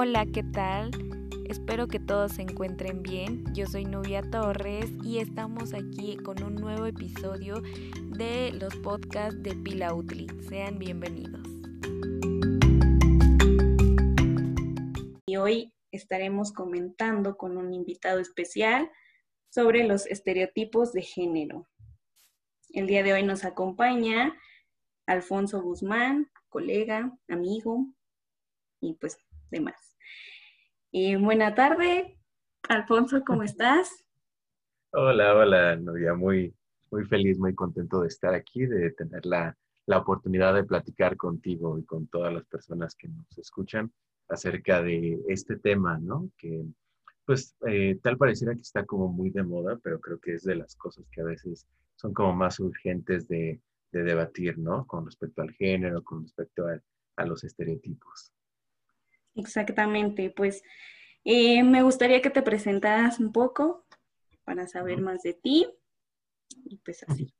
Hola, ¿qué tal? Espero que todos se encuentren bien. Yo soy Nubia Torres y estamos aquí con un nuevo episodio de los podcasts de Pila Utli. Sean bienvenidos. Y hoy estaremos comentando con un invitado especial sobre los estereotipos de género. El día de hoy nos acompaña Alfonso Guzmán, colega, amigo y pues demás. Y buena tarde, Alfonso, ¿cómo estás? Hola, hola, Novia, muy, muy feliz, muy contento de estar aquí, de tener la, la oportunidad de platicar contigo y con todas las personas que nos escuchan acerca de este tema, ¿no? Que pues eh, tal pareciera que está como muy de moda, pero creo que es de las cosas que a veces son como más urgentes de, de debatir, ¿no? Con respecto al género, con respecto a, a los estereotipos. Exactamente, pues eh, me gustaría que te presentaras un poco para saber más de ti y pues así.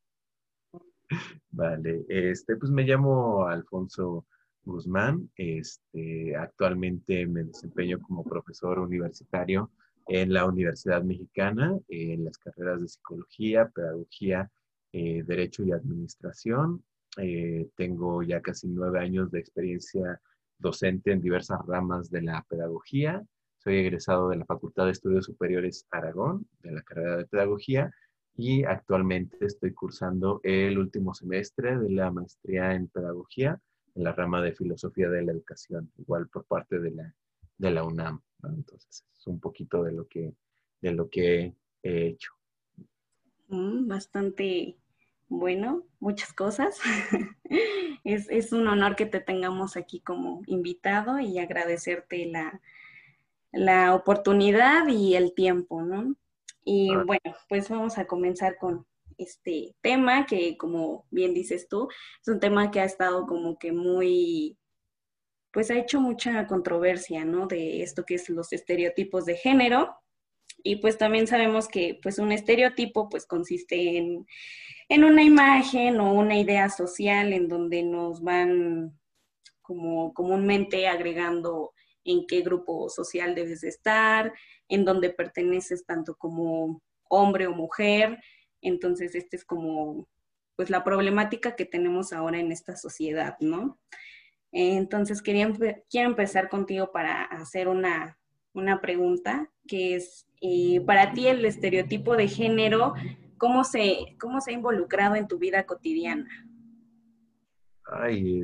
Vale, este, pues me llamo Alfonso Guzmán, este, actualmente me desempeño como profesor universitario en la Universidad Mexicana, en las carreras de psicología, pedagogía, eh, derecho y administración. Eh, tengo ya casi nueve años de experiencia docente en diversas ramas de la pedagogía. Soy egresado de la Facultad de Estudios Superiores Aragón, de la carrera de pedagogía, y actualmente estoy cursando el último semestre de la maestría en pedagogía en la rama de filosofía de la educación, igual por parte de la, de la UNAM. Entonces, es un poquito de lo que, de lo que he hecho. Mm, bastante bueno, muchas cosas. es, es, un honor que te tengamos aquí como invitado y agradecerte la, la oportunidad y el tiempo, ¿no? Y bueno, pues vamos a comenzar con este tema que, como bien dices tú, es un tema que ha estado como que muy, pues ha hecho mucha controversia, ¿no? De esto que es los estereotipos de género. Y pues también sabemos que pues un estereotipo pues consiste en, en una imagen o una idea social en donde nos van como comúnmente agregando en qué grupo social debes de estar, en dónde perteneces tanto como hombre o mujer. Entonces, esta es como pues la problemática que tenemos ahora en esta sociedad, ¿no? Entonces, quería, quiero empezar contigo para hacer una, una pregunta, que es, eh, para ti el estereotipo de género, ¿cómo se, ¿cómo se ha involucrado en tu vida cotidiana? Ay,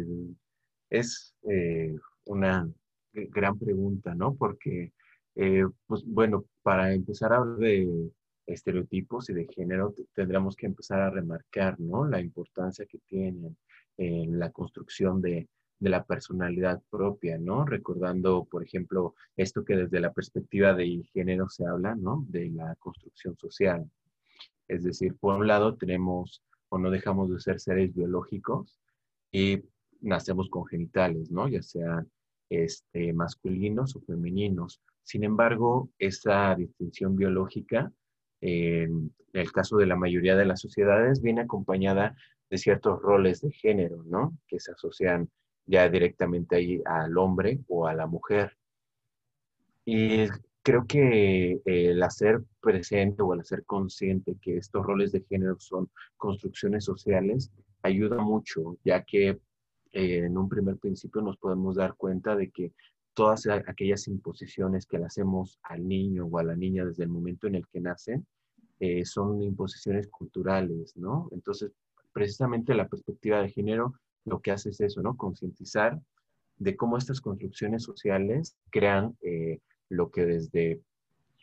es eh, una gran pregunta, ¿no? Porque, eh, pues bueno, para empezar a hablar de estereotipos y de género, tendríamos que empezar a remarcar, ¿no? La importancia que tienen en la construcción de, de la personalidad propia, ¿no? Recordando, por ejemplo, esto que desde la perspectiva de género se habla, ¿no? De la construcción social. Es decir, por un lado tenemos o no dejamos de ser seres biológicos y nacemos con genitales, ¿no? Ya sean este, masculinos o femeninos. Sin embargo, esa distinción biológica, en el caso de la mayoría de las sociedades, viene acompañada de ciertos roles de género, ¿no? Que se asocian ya directamente ahí al hombre o a la mujer. Y creo que el hacer presente o el hacer consciente que estos roles de género son construcciones sociales ayuda mucho, ya que eh, en un primer principio nos podemos dar cuenta de que todas aquellas imposiciones que le hacemos al niño o a la niña desde el momento en el que nacen eh, son imposiciones culturales, ¿no? Entonces, precisamente la perspectiva de género lo que hace es eso, ¿no? Concientizar de cómo estas construcciones sociales crean eh, lo que desde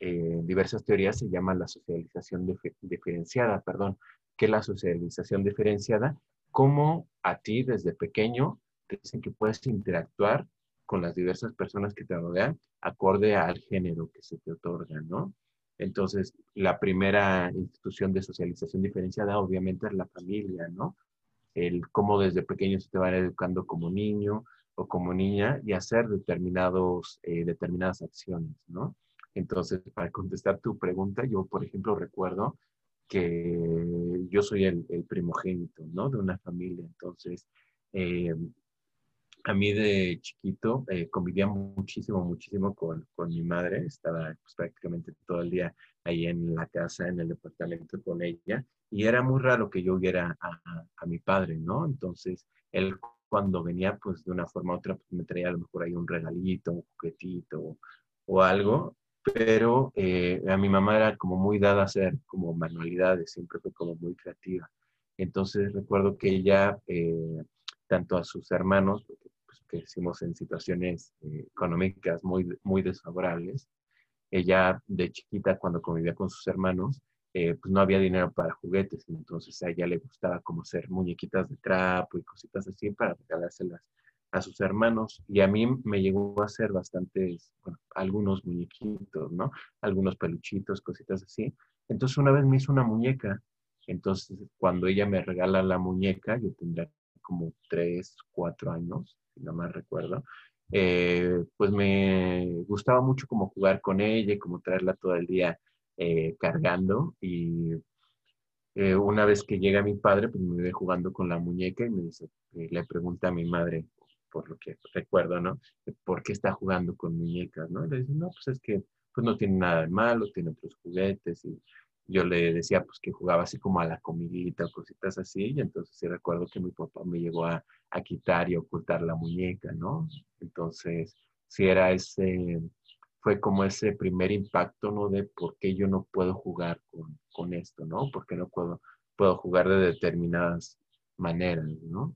diversas teorías se llama la socialización diferenciada, perdón, que la socialización diferenciada cómo a ti desde pequeño te dicen que puedes interactuar con las diversas personas que te rodean acorde al género que se te otorga, ¿no? Entonces, la primera institución de socialización diferenciada obviamente es la familia, ¿no? El cómo desde pequeño se te van educando como niño o como niña y hacer determinados, eh, determinadas acciones, ¿no? Entonces, para contestar tu pregunta, yo, por ejemplo, recuerdo que yo soy el, primogénito, ¿no? De una familia. Entonces, eh, a mí de chiquito eh, convivía muchísimo, muchísimo con, con mi madre. Estaba pues, prácticamente todo el día ahí en la casa, en el departamento con ella. Y era muy raro que yo viera a, a, mi padre, ¿no? Entonces, él cuando venía, pues de una forma u otra, pues, me traía a lo mejor ahí un regalito, un juguetito o, algo. Pero eh, a mi mamá era como muy dada a hacer como manualidades, siempre fue como muy creativa. Entonces recuerdo que ella, eh, tanto a sus hermanos, crecimos en situaciones eh, económicas muy, muy desfavorables. Ella de chiquita, cuando convivía con sus hermanos, eh, pues no había dinero para juguetes, entonces a ella le gustaba como hacer muñequitas de trapo y cositas así para regalárselas a sus hermanos. Y a mí me llegó a hacer bastantes, algunos muñequitos, ¿no? Algunos peluchitos, cositas así. Entonces una vez me hizo una muñeca. Entonces cuando ella me regala la muñeca, yo tendría como tres, cuatro años, si no mal recuerdo, eh, pues me gustaba mucho como jugar con ella y como traerla todo el día eh, cargando. Y eh, una vez que llega mi padre, pues me ve jugando con la muñeca y me dice, le pregunta a mi madre, por lo que recuerdo, ¿no? ¿Por qué está jugando con muñecas, no? Y le dice, no, pues es que pues no tiene nada de malo, tiene otros juguetes y yo le decía pues que jugaba así como a la comidita o cositas así, y entonces sí recuerdo que mi papá me llegó a, a quitar y ocultar la muñeca, ¿no? Entonces, sí era ese, fue como ese primer impacto, ¿no? De por qué yo no puedo jugar con, con esto, ¿no? Porque no puedo, puedo jugar de determinadas maneras, ¿no?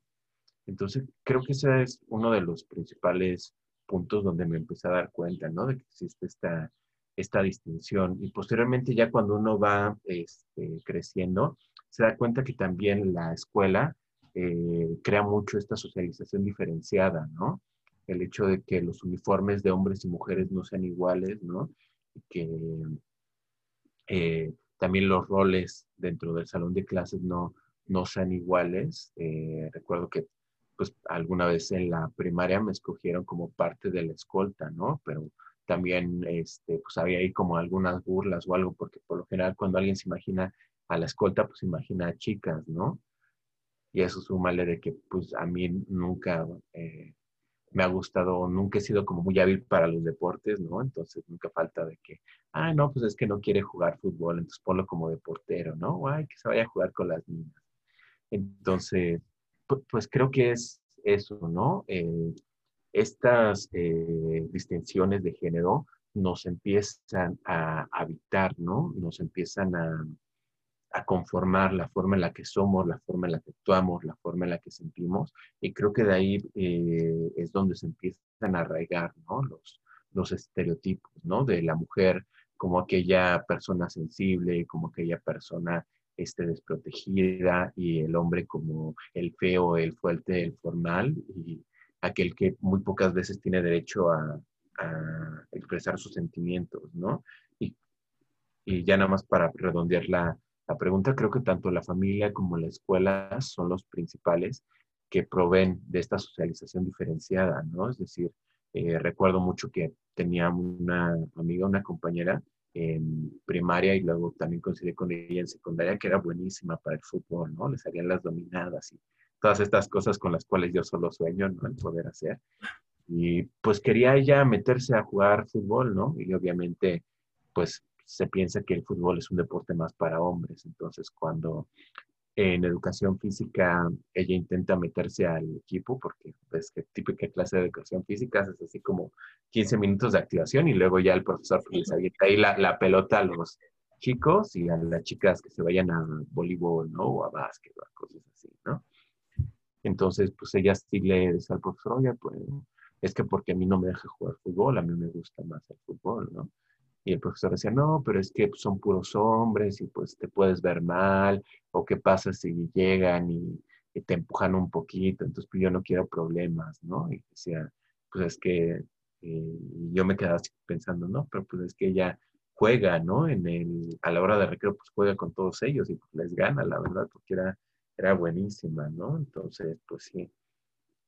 Entonces, creo que ese es uno de los principales puntos donde me empecé a dar cuenta, ¿no? De que existe esta esta distinción. Y posteriormente ya cuando uno va este, creciendo, se da cuenta que también la escuela eh, crea mucho esta socialización diferenciada, ¿no? El hecho de que los uniformes de hombres y mujeres no sean iguales, ¿no? Que eh, también los roles dentro del salón de clases no, no sean iguales. Eh, recuerdo que pues alguna vez en la primaria me escogieron como parte de la escolta, ¿no? Pero también este, pues había ahí como algunas burlas o algo, porque por lo general cuando alguien se imagina a la escolta, pues imagina a chicas, ¿no? Y eso súmale de que pues a mí nunca eh, me ha gustado, nunca he sido como muy hábil para los deportes, ¿no? Entonces nunca falta de que, ah, no, pues es que no quiere jugar fútbol, entonces ponlo como de portero, ¿no? Ay, que se vaya a jugar con las niñas. Entonces, pues, creo que es eso, ¿no? Eh, estas eh, distinciones de género nos empiezan a habitar, ¿no? Nos empiezan a, conformar la forma en la que somos, la forma en la que actuamos, la forma en la que sentimos. Y creo que de ahí eh, es donde se empiezan a arraigar, ¿no? Los, los estereotipos, ¿no? De la mujer como aquella persona sensible, como aquella persona este, desprotegida y el hombre como el feo, el fuerte, el formal. Y, aquel que muy pocas veces tiene derecho a, expresar sus sentimientos, ¿no? Y, ya nada más para redondear la, pregunta, creo que tanto la familia como la escuela son los principales que proveen de esta socialización diferenciada, ¿no? Es decir, eh, recuerdo mucho que tenía una amiga, una compañera en primaria y luego también coincidí con ella en secundaria que era buenísima para el fútbol, ¿no? Le salían las dominadas y todas estas cosas con las cuales yo solo sueño, ¿no? El poder hacer. Y pues quería ella meterse a jugar fútbol, ¿no? Y obviamente, pues se piensa que el fútbol es un deporte más para hombres. Entonces, cuando en educación física ella intenta meterse al equipo, porque es que típica clase de educación física es así como 15 minutos de activación y luego ya el profesor les avienta ahí la, la, pelota a los chicos y a las chicas que se vayan a voleibol, ¿no? O a básquet o a cosas así, ¿no? Entonces, pues ella sí le dice al profesor, oye, pues es que porque a mí no me deja jugar fútbol, a mí me gusta más el fútbol, ¿no? Y el profesor decía, no, pero es que son puros hombres y pues te puedes ver mal, o qué pasa si llegan y, te empujan un poquito, entonces pues yo no quiero problemas, ¿no? Y decía, pues es que eh, yo me quedaba así pensando, no, pero pues es que ella juega, ¿no? En el, a la hora de recreo, pues juega con todos ellos y pues les gana, la verdad, porque era era buenísima, ¿no? Entonces, pues sí.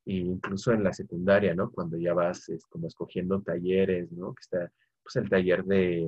Y incluso en la secundaria, ¿no? Cuando ya vas es como escogiendo talleres, ¿no? Que está, pues el taller de,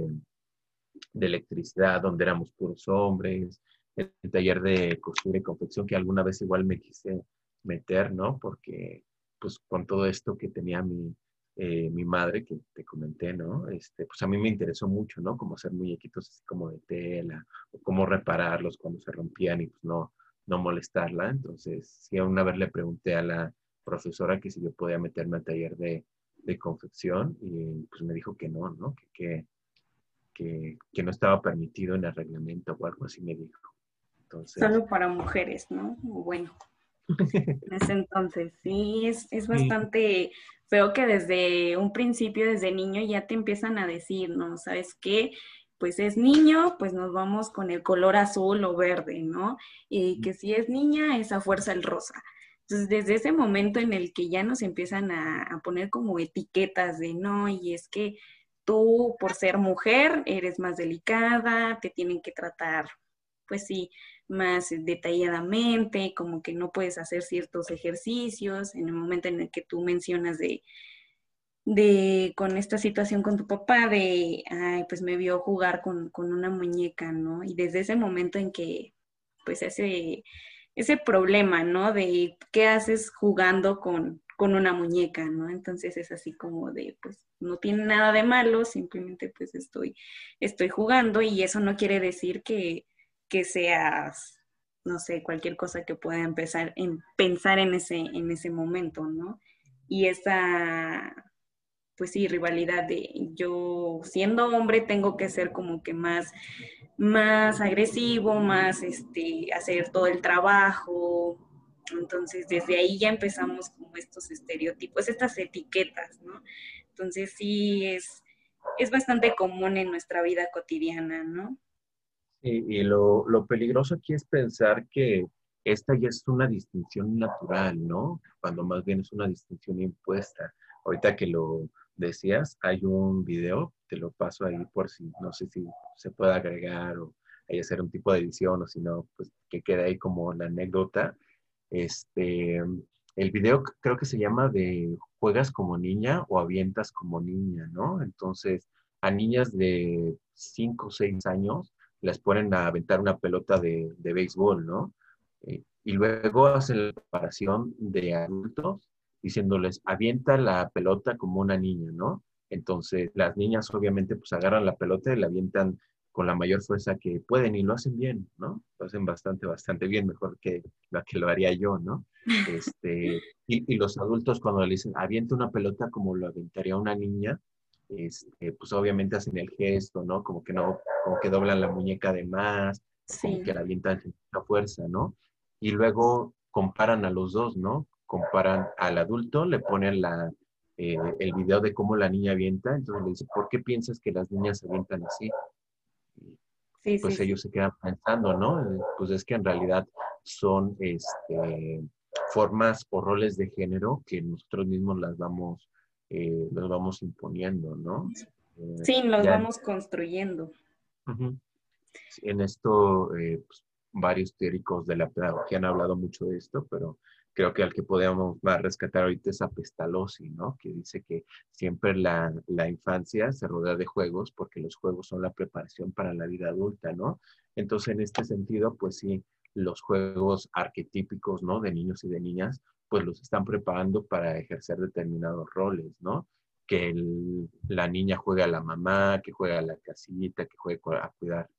de electricidad, donde éramos puros hombres, el, taller de costura y confección, que alguna vez igual me quise meter, ¿no? Porque pues con todo esto que tenía mi, eh, mi madre, que te comenté, ¿no? Este, pues a mí me interesó mucho, ¿no? Como hacer muñequitos así como de tela, o cómo repararlos cuando se rompían y pues no, no molestarla. Entonces, sí, una vez le pregunté a la profesora que si yo podía meterme al taller de, de confección y pues me dijo que no, ¿no? Que, que, que, no estaba permitido en el reglamento o algo así me dijo. Entonces, Solo para mujeres, ¿no? Bueno. En ese entonces, sí, es, es bastante feo que desde un principio, desde niño, ya te empiezan a decir, ¿no? ¿Sabes qué? Pues es niño, pues nos vamos con el color azul o verde, ¿no? Y que si es niña, es a fuerza el rosa. Entonces, desde ese momento en el que ya nos empiezan a, poner como etiquetas de no, y es que tú por ser mujer eres más delicada, te tienen que tratar, pues sí, más detalladamente, como que no puedes hacer ciertos ejercicios en el momento en el que tú mencionas de, de con esta situación con tu papá, de, ay, pues me vio jugar con, una muñeca, ¿no? Y desde ese momento en que, pues ese, ese problema, ¿no? De qué haces jugando con, con una muñeca, ¿no? Entonces es así como de, pues no tiene nada de malo, simplemente pues estoy, estoy jugando y eso no quiere decir que, que seas, no sé, cualquier cosa que pueda empezar en pensar en ese, en ese momento, ¿no? Y esa, pues sí, rivalidad de yo siendo hombre tengo que ser como que más, más agresivo, más, este, hacer todo el trabajo. Entonces, desde ahí ya empezamos como estos estereotipos, estas etiquetas, ¿no? Entonces, sí, es, es bastante común en nuestra vida cotidiana, ¿no? Y, lo, lo, peligroso aquí es pensar que esta ya es una distinción natural, ¿no? Cuando más bien es una distinción impuesta. Ahorita que lo decías, hay un video, te lo paso ahí por si, no sé si se puede agregar o hay hacer un tipo de edición o si no, pues que quede ahí como la anécdota. Este, el video creo que se llama de juegas como niña o avientas como niña, ¿no? Entonces, a niñas de 5 o 6 años las ponen a aventar una pelota de, de béisbol, ¿no? Eh, y luego hacen la preparación de adultos diciéndoles, avienta la pelota como una niña, ¿no? Entonces, las niñas obviamente pues agarran la pelota y la avientan con la mayor fuerza que pueden y lo hacen bien, ¿no? Lo hacen bastante, bastante bien, mejor que lo que lo haría yo, ¿no? Este, y, y, los adultos cuando le dicen, avienta una pelota como lo aventaría una niña, este, pues obviamente hacen el gesto, ¿no? Como que no, como que doblan la muñeca de más, como que la avientan sin mucha fuerza, ¿no? Y luego comparan a los dos, ¿no? Comparan al adulto, le ponen la, eh, el video de cómo la niña avienta, entonces le dice, ¿por qué piensas que las niñas avientan así? Sí, pues ellos se quedan pensando, ¿no? Eh, pues es que en realidad son este, formas o roles de género que nosotros mismos las vamos eh, los vamos imponiendo, ¿no? Eh, sí, los vamos construyendo. En esto, eh, pues, varios teóricos de la pedagogía han hablado mucho de esto, pero creo que al que podemos más rescatar ahorita es a Pestalozzi, ¿no? Que dice que siempre la, la, infancia se rodea de juegos porque los juegos son la preparación para la vida adulta, ¿no? Entonces, en este sentido, pues sí, los juegos arquetípicos, ¿no? De niños y de niñas, pues los están preparando para ejercer determinados roles, ¿no? Que la niña juegue a la mamá, que juegue a la casita, que juegue a cuidar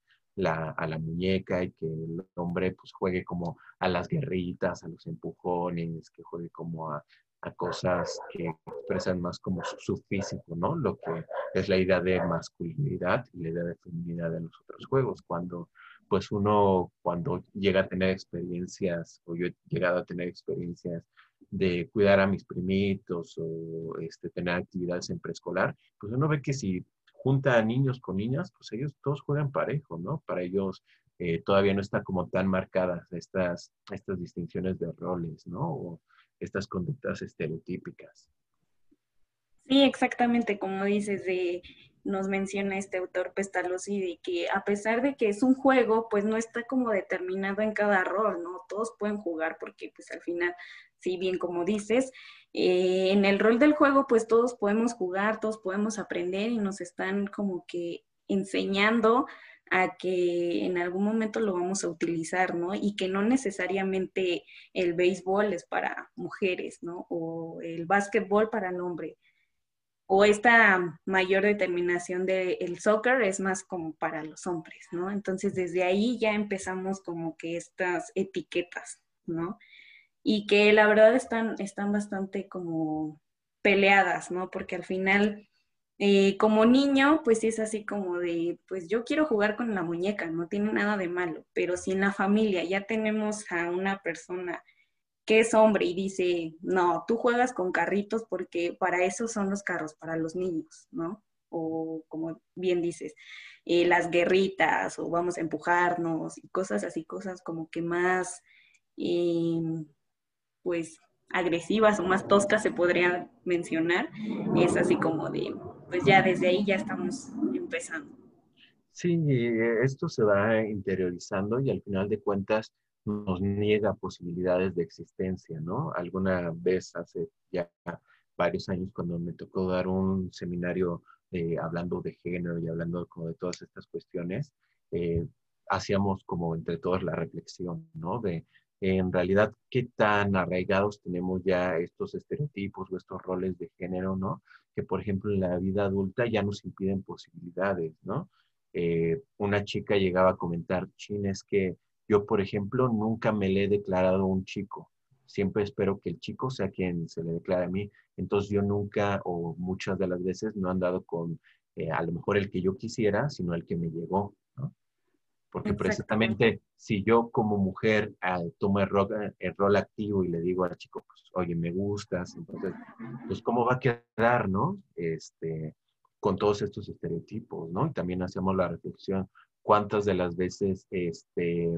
la, a la muñeca y que el hombre pues juegue como a las guerritas, a los empujones, que juegue como a, cosas que expresan más como su, físico, ¿no? Lo que es la idea de masculinidad y la idea de feminidad en los otros juegos. Cuando pues uno cuando llega a tener experiencias, o yo he llegado a tener experiencias de cuidar a mis primitos o este, tener actividades en preescolar, pues uno ve que si junta a niños con niñas, pues ellos todos juegan parejo, ¿no? Para ellos eh, todavía no están como tan marcadas estas, estas distinciones de roles, ¿no? O estas conductas estereotípicas. Sí, exactamente, como dices, de nos menciona este autor Pestalozzi de que a pesar de que es un juego, pues no está como determinado en cada rol, ¿no? Todos pueden jugar porque pues al final, sí, bien como dices, eh, en el rol del juego pues todos podemos jugar, todos podemos aprender y nos están como que enseñando a que en algún momento lo vamos a utilizar, ¿no? Y que no necesariamente el béisbol es para mujeres, ¿no? O el básquetbol para el hombre. O esta mayor determinación del soccer es más como para los hombres, ¿no? Entonces desde ahí ya empezamos como que estas etiquetas, ¿no? Y que la verdad están, están bastante como peleadas, ¿no? Porque al final eh, como niño, pues es así como de, pues yo quiero jugar con la muñeca, no tiene nada de malo, pero si en la familia ya tenemos a una persona es hombre y dice, no, tú juegas con carritos porque para eso son los carros, para los niños, ¿no? O como bien dices, eh, las guerritas o vamos a empujarnos y cosas así, cosas como que más, em, pues agresivas o más toscas se podría mencionar, es así como de, pues ya desde ahí ya estamos empezando. Sí, esto se va interiorizando y al final de cuentas nos niega posibilidades de existencia, ¿no? Alguna vez hace ya varios años cuando me tocó dar un seminario eh, hablando de género y hablando como de todas estas cuestiones, eh, hacíamos como entre todos la reflexión, ¿no? De en realidad qué tan arraigados tenemos ya estos estereotipos o estos roles de género, ¿no? Que por ejemplo en la vida adulta ya nos impiden posibilidades, ¿no? Eh, una chica llegaba a comentar, Chin, es que yo, por ejemplo, nunca me le he declarado a un chico. Siempre espero que el chico sea quien se le declare a mí. Entonces yo nunca o muchas de las veces no he andado con eh, a lo mejor el que yo quisiera, sino el que me llegó. Porque precisamente si yo como mujer eh, tomo el rol, activo y le digo al chico, pues, oye, me gustas, entonces, pues, ¿cómo va a quedar, no? Este, con todos estos estereotipos, ¿no? Y también hacemos la reflexión, ¿cuántas de las veces, este,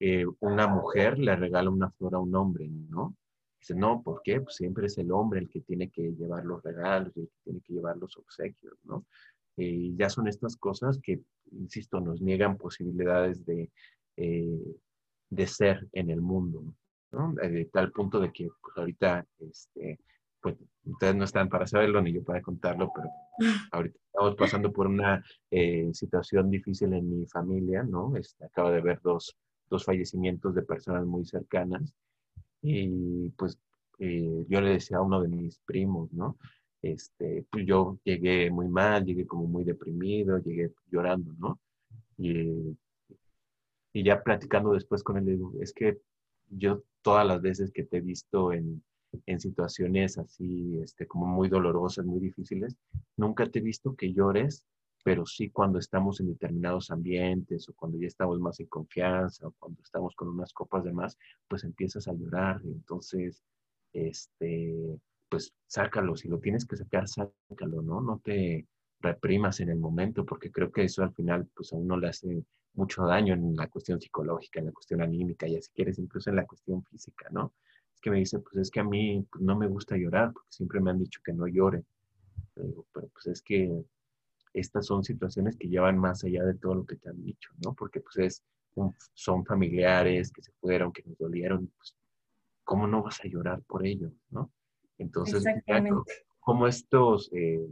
eh, una mujer le regala una flor a un hombre, ¿no? Dice, no, ¿por qué? Pues siempre es el hombre el que tiene que llevar los regalos, el que tiene que llevar los obsequios, ¿no? Y eh, ya son estas cosas que, insisto, nos niegan posibilidades de, eh, de ser en el mundo, ¿no? De tal punto de que pues, ahorita, este, pues ustedes no están para saberlo ni yo para contarlo, pero ahorita estamos pasando por una situación difícil en mi familia, ¿no? Este, acabo de ver dos, dos fallecimientos de personas muy cercanas y pues yo le decía a uno de mis primos, ¿no? este, pues yo llegué muy mal, llegué como muy deprimido, llegué llorando, ¿no? Y, y ya platicando después con él, le digo, es que yo todas las veces que te he visto en, en situaciones así, este, como muy dolorosas, muy difíciles, nunca te he visto que llores, pero sí cuando estamos en determinados ambientes o cuando ya estamos más en confianza o cuando estamos con unas copas de más, pues empiezas a llorar. Entonces, este, pues sácalo, si lo tienes que sacar, sácalo, ¿no? No te reprimas en el momento, porque creo que eso al final, pues a uno le hace mucho daño en la cuestión psicológica, en la cuestión anímica, y si quieres, incluso en la cuestión física, ¿no? Es que me dice, pues es que a mí pues, no me gusta llorar, porque siempre me han dicho que no llore. Pero, pues es que estas son situaciones que llevan más allá de todo lo que te han dicho, ¿no? Porque pues es, son familiares que se fueron, que nos dolieron, pues, ¿cómo no vas a llorar por ellos, no? Entonces, como estos eh,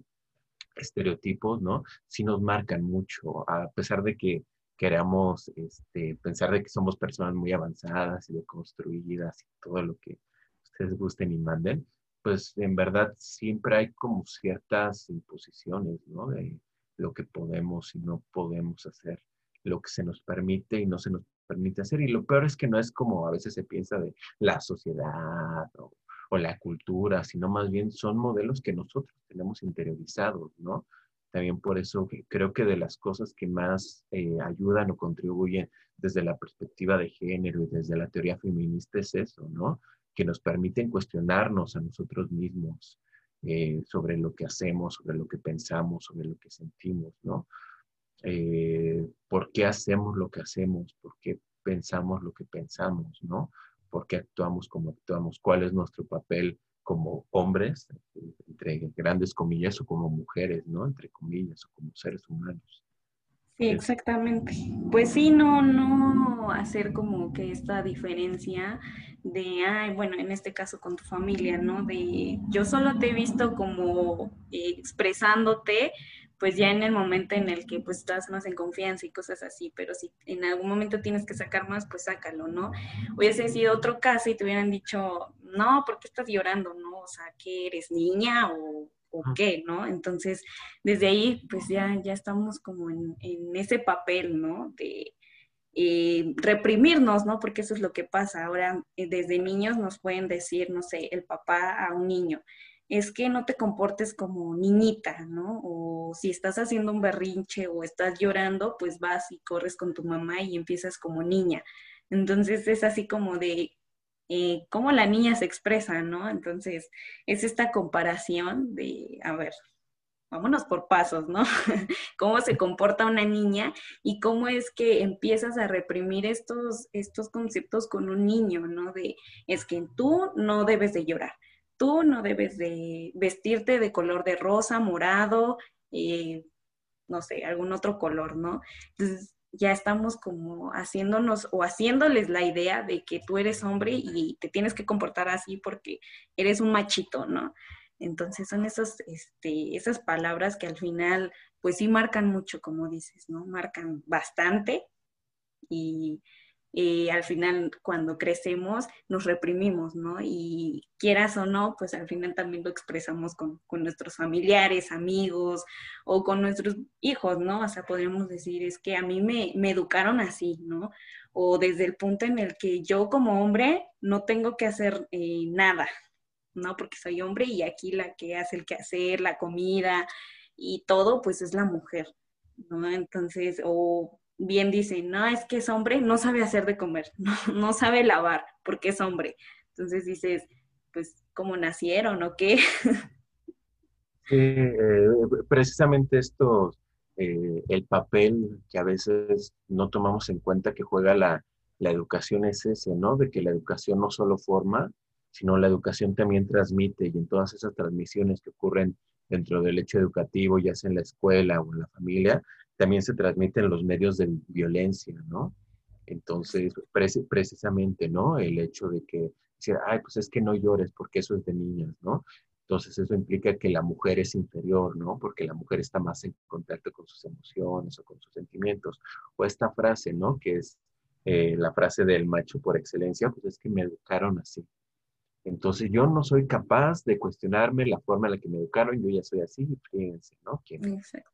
estereotipos, ¿no? Sí nos marcan mucho, a pesar de que queramos este, pensar de que somos personas muy avanzadas y deconstruidas y todo lo que ustedes gusten y manden, pues en verdad siempre hay como ciertas imposiciones, ¿no? De lo que podemos y no podemos hacer, lo que se nos permite y no se nos permite hacer. Y lo peor es que no es como a veces se piensa de la sociedad o o la cultura, sino más bien son modelos que nosotros tenemos interiorizados, ¿no? También por eso creo que de las cosas que más eh, ayudan o contribuyen desde la perspectiva de género y desde la teoría feminista es eso, ¿no? Que nos permiten cuestionarnos a nosotros mismos eh, sobre lo que hacemos, sobre lo que pensamos, sobre lo que sentimos, ¿no? Eh, ¿Por qué hacemos lo que hacemos? ¿Por qué pensamos lo que pensamos, ¿no? por qué actuamos como actuamos, cuál es nuestro papel como hombres, entre grandes comillas, o como mujeres, ¿no? Entre comillas, o como seres humanos. Sí, exactamente. Pues sí, no, no hacer como que esta diferencia de, ay, bueno, en este caso con tu familia, ¿no? De yo solo te he visto como eh, expresándote pues ya en el momento en el que pues estás más en confianza y cosas así, pero si en algún momento tienes que sacar más, pues sácalo, ¿no? Hubiese sido otro caso y te hubieran dicho, no, ¿por qué estás llorando, no? O sea, que eres niña o, o qué, ¿no? Entonces, desde ahí, pues ya, ya estamos como en, en ese papel, ¿no? De, eh, reprimirnos, ¿no? Porque eso es lo que pasa. Ahora, eh, desde niños nos pueden decir, no sé, el papá a un niño, es que no te comportes como niñita, ¿no? O si estás haciendo un berrinche o estás llorando, pues vas y corres con tu mamá y empiezas como niña. Entonces es así como de eh, cómo la niña se expresa, ¿no? Entonces es esta comparación de, a ver, vámonos por pasos, ¿no? cómo se comporta una niña y cómo es que empiezas a reprimir estos, estos conceptos con un niño, ¿no? De, es que tú no debes de llorar, tú no debes de vestirte de color de rosa, morado, eh, no sé, algún otro color, ¿no? Entonces ya estamos como haciéndonos o haciéndoles la idea de que tú eres hombre y te tienes que comportar así porque eres un machito, ¿no? Entonces son esos, este, esas palabras que al final, pues sí marcan mucho, como dices, ¿no? Marcan bastante y, al final cuando crecemos nos reprimimos, ¿no? Y quieras o no, pues al final también lo expresamos con, nuestros familiares, amigos o con nuestros hijos, ¿no? O sea, podríamos decir, es que a mí me, me educaron así, ¿no? O desde el punto en el que yo como hombre no tengo que hacer eh, nada, ¿no? Porque soy hombre y aquí la que hace el quehacer, la comida y todo, pues es la mujer, ¿no? Entonces, o bien dicen, no, es que es hombre, no sabe hacer de comer, no, sabe lavar, porque es hombre. Entonces dices, pues, ¿cómo nacieron o qué? Sí, eh, precisamente esto, eh, el papel que a veces no tomamos en cuenta que juega la, la educación es ese, ¿no? De que la educación no solo forma, sino la educación también transmite y en todas esas transmisiones que ocurren dentro del hecho educativo, ya sea en la escuela o en la familia, también se transmiten los medios de violencia, ¿no? Entonces, precisamente, ¿no? El hecho de que, decir, ay, pues es que no llores porque eso es de niñas, ¿no? Entonces, eso implica que la mujer es inferior, ¿no? Porque la mujer está más en contacto con sus emociones o con sus sentimientos. O esta frase, ¿no? Que es eh, la frase del macho por excelencia, pues es que me educaron así, entonces yo no soy capaz de cuestionarme la forma en la que me educaron, yo ya soy así, fíjense, ¿no? Exacto.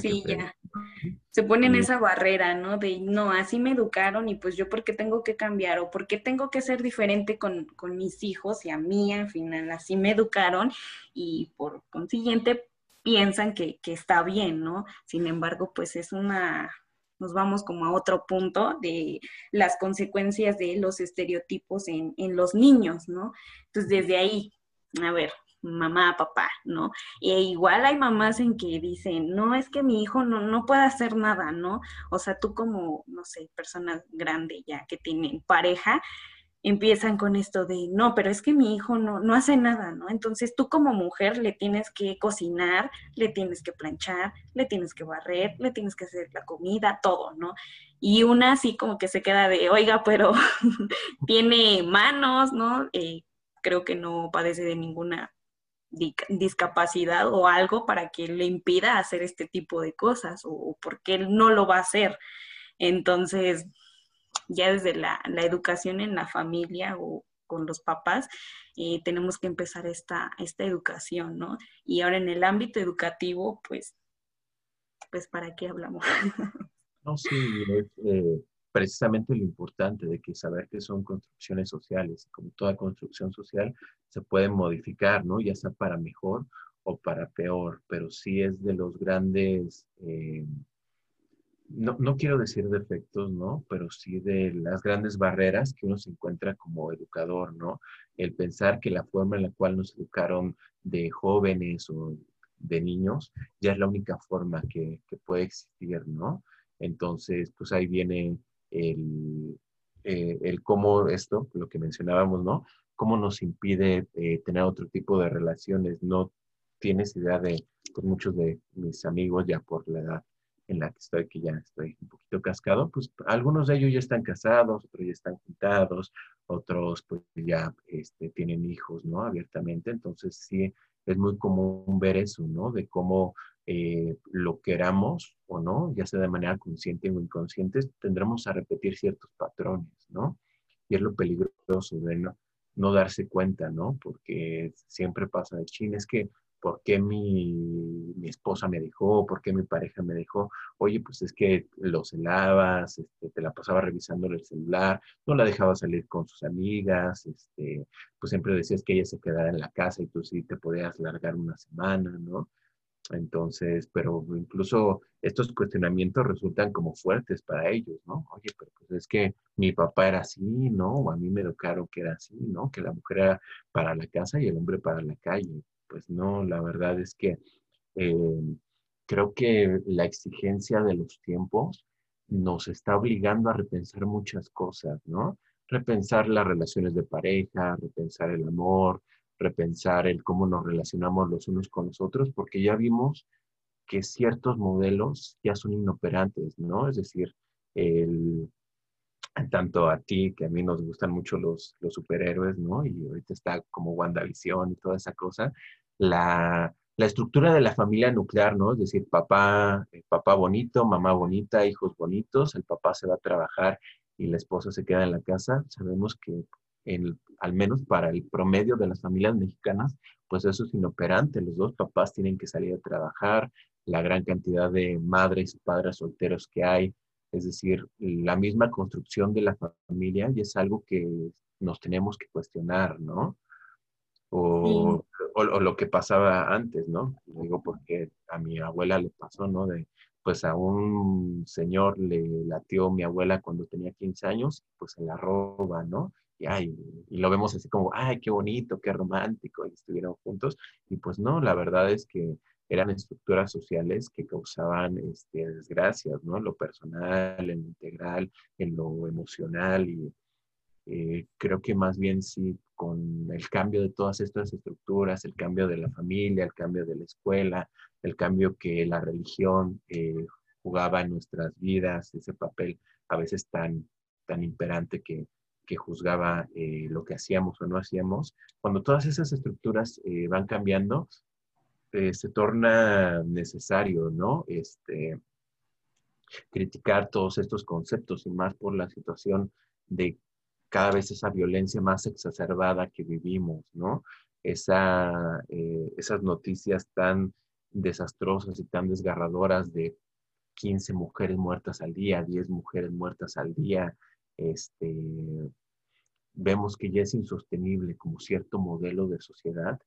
sí, ya. Se ponen esa barrera, ¿no? De, no, así me educaron y pues yo por qué tengo que cambiar o por qué tengo que ser diferente con, mis hijos y a mí, al final, así me educaron y por consiguiente piensan que, que está bien, ¿no? Sin embargo, pues es una, nos vamos como a otro punto de las consecuencias de los estereotipos en, los niños, ¿no? Entonces, desde ahí, a ver, mamá, papá, ¿no? E igual hay mamás en que dicen, no, es que mi hijo no, no puede hacer nada, ¿no? O sea, tú como, no sé, persona grande ya que tienen pareja, empiezan con esto de, no, pero es que mi hijo no, no hace nada, ¿no? Entonces tú como mujer le tienes que cocinar, le tienes que planchar, le tienes que barrer, le tienes que hacer la comida, todo, ¿no? Y una así como que se queda de, oiga, pero tiene manos, ¿no? Eh, creo que no padece de ninguna discapacidad o algo para que le impida hacer este tipo de cosas o porque él no lo va a hacer. Entonces, ya desde la, educación en la familia o con los papás, eh, tenemos que empezar esta, esta educación, ¿no? Y ahora en el ámbito educativo, pues, pues ¿para qué hablamos? No, sí, es eh, precisamente lo importante de que saber que son construcciones sociales, como toda construcción social, se puede modificar, ¿no? Ya sea para mejor o para peor, pero sí es de los grandes... Eh, no, no, quiero decir defectos, ¿no? Pero sí de las grandes barreras que uno se encuentra como educador, ¿no? El pensar que la forma en la cual nos educaron de jóvenes o de niños ya es la única forma que, puede existir, ¿no? Entonces, pues ahí viene el, eh, el cómo esto, lo que mencionábamos, ¿no? Cómo nos impide eh, tener otro tipo de relaciones. No tienes idea de, pues muchos de mis amigos ya por la edad en la que estoy, que ya estoy un poquito cascado, pues algunos de ellos ya están casados, otros ya están juntados, otros pues ya este, tienen hijos, ¿no? Abiertamente, entonces sí, es muy común ver eso, ¿no? De cómo eh, lo queramos o no, ya sea de manera consciente o inconsciente, tendremos a repetir ciertos patrones, ¿no? Y es lo peligroso de no, no darse cuenta, ¿no? Porque siempre pasa de chin, es que ¿por qué mi, mi, esposa me dejó? ¿Por qué mi pareja me dejó? Oye, pues es que lo celabas, este, te la pasaba revisando el celular, no la dejaba salir con sus amigas, este, pues siempre decías que ella se quedara en la casa y tú sí te podías largar una semana, ¿no? Entonces, pero incluso estos cuestionamientos resultan como fuertes para ellos, ¿no? Oye, pero pues es que mi papá era así, ¿no? O a mí me educaron que era así, ¿no? Que la mujer era para la casa y el hombre para la calle. Pues no, la verdad es que eh, creo que la exigencia de los tiempos nos está obligando a repensar muchas cosas, ¿no? Repensar las relaciones de pareja, repensar el amor, repensar el cómo nos relacionamos los unos con los otros, porque ya vimos que ciertos modelos ya son inoperantes, ¿no? Es decir, el, tanto a ti, que a mí nos gustan mucho los, los superhéroes, ¿no? Y ahorita está como WandaVision y toda esa cosa, la, la estructura de la familia nuclear, ¿no? Es decir, papá, eh, papá bonito, mamá bonita, hijos bonitos, el papá se va a trabajar y la esposa se queda en la casa, sabemos que al menos para el promedio de las familias mexicanas, pues eso es inoperante. Los dos papás tienen que salir a trabajar, la gran cantidad de madres y padres solteros que hay, es decir, la misma construcción de la familia y es algo que nos tenemos que cuestionar, ¿no? O, o, lo que pasaba antes, ¿no? Digo porque a mi abuela le pasó, ¿no? De, pues a un señor le latió mi abuela cuando tenía 15 años, pues se la roba, ¿no? y, lo vemos así como, ay, qué bonito, qué romántico, y estuvieron juntos. Y pues no, la verdad es que eran estructuras sociales que causaban este, desgracias, ¿no? En lo personal, en lo integral, en lo emocional. Y eh, creo que más bien sí, con el cambio de todas estas estructuras, el cambio de la familia, el cambio de la escuela, el cambio que la religión eh, jugaba en nuestras vidas, ese papel a veces tan, tan imperante que que juzgaba eh, lo que hacíamos o no hacíamos, cuando todas esas estructuras eh, van cambiando, eh, se torna necesario, ¿no? Este, criticar todos estos conceptos y más por la situación de cada vez esa violencia más exacerbada que vivimos, ¿no? Esa, esas noticias tan desastrosas y tan desgarradoras de 15 mujeres muertas al día, 10 mujeres muertas al día, este, vemos que ya es insostenible como cierto modelo de sociedad,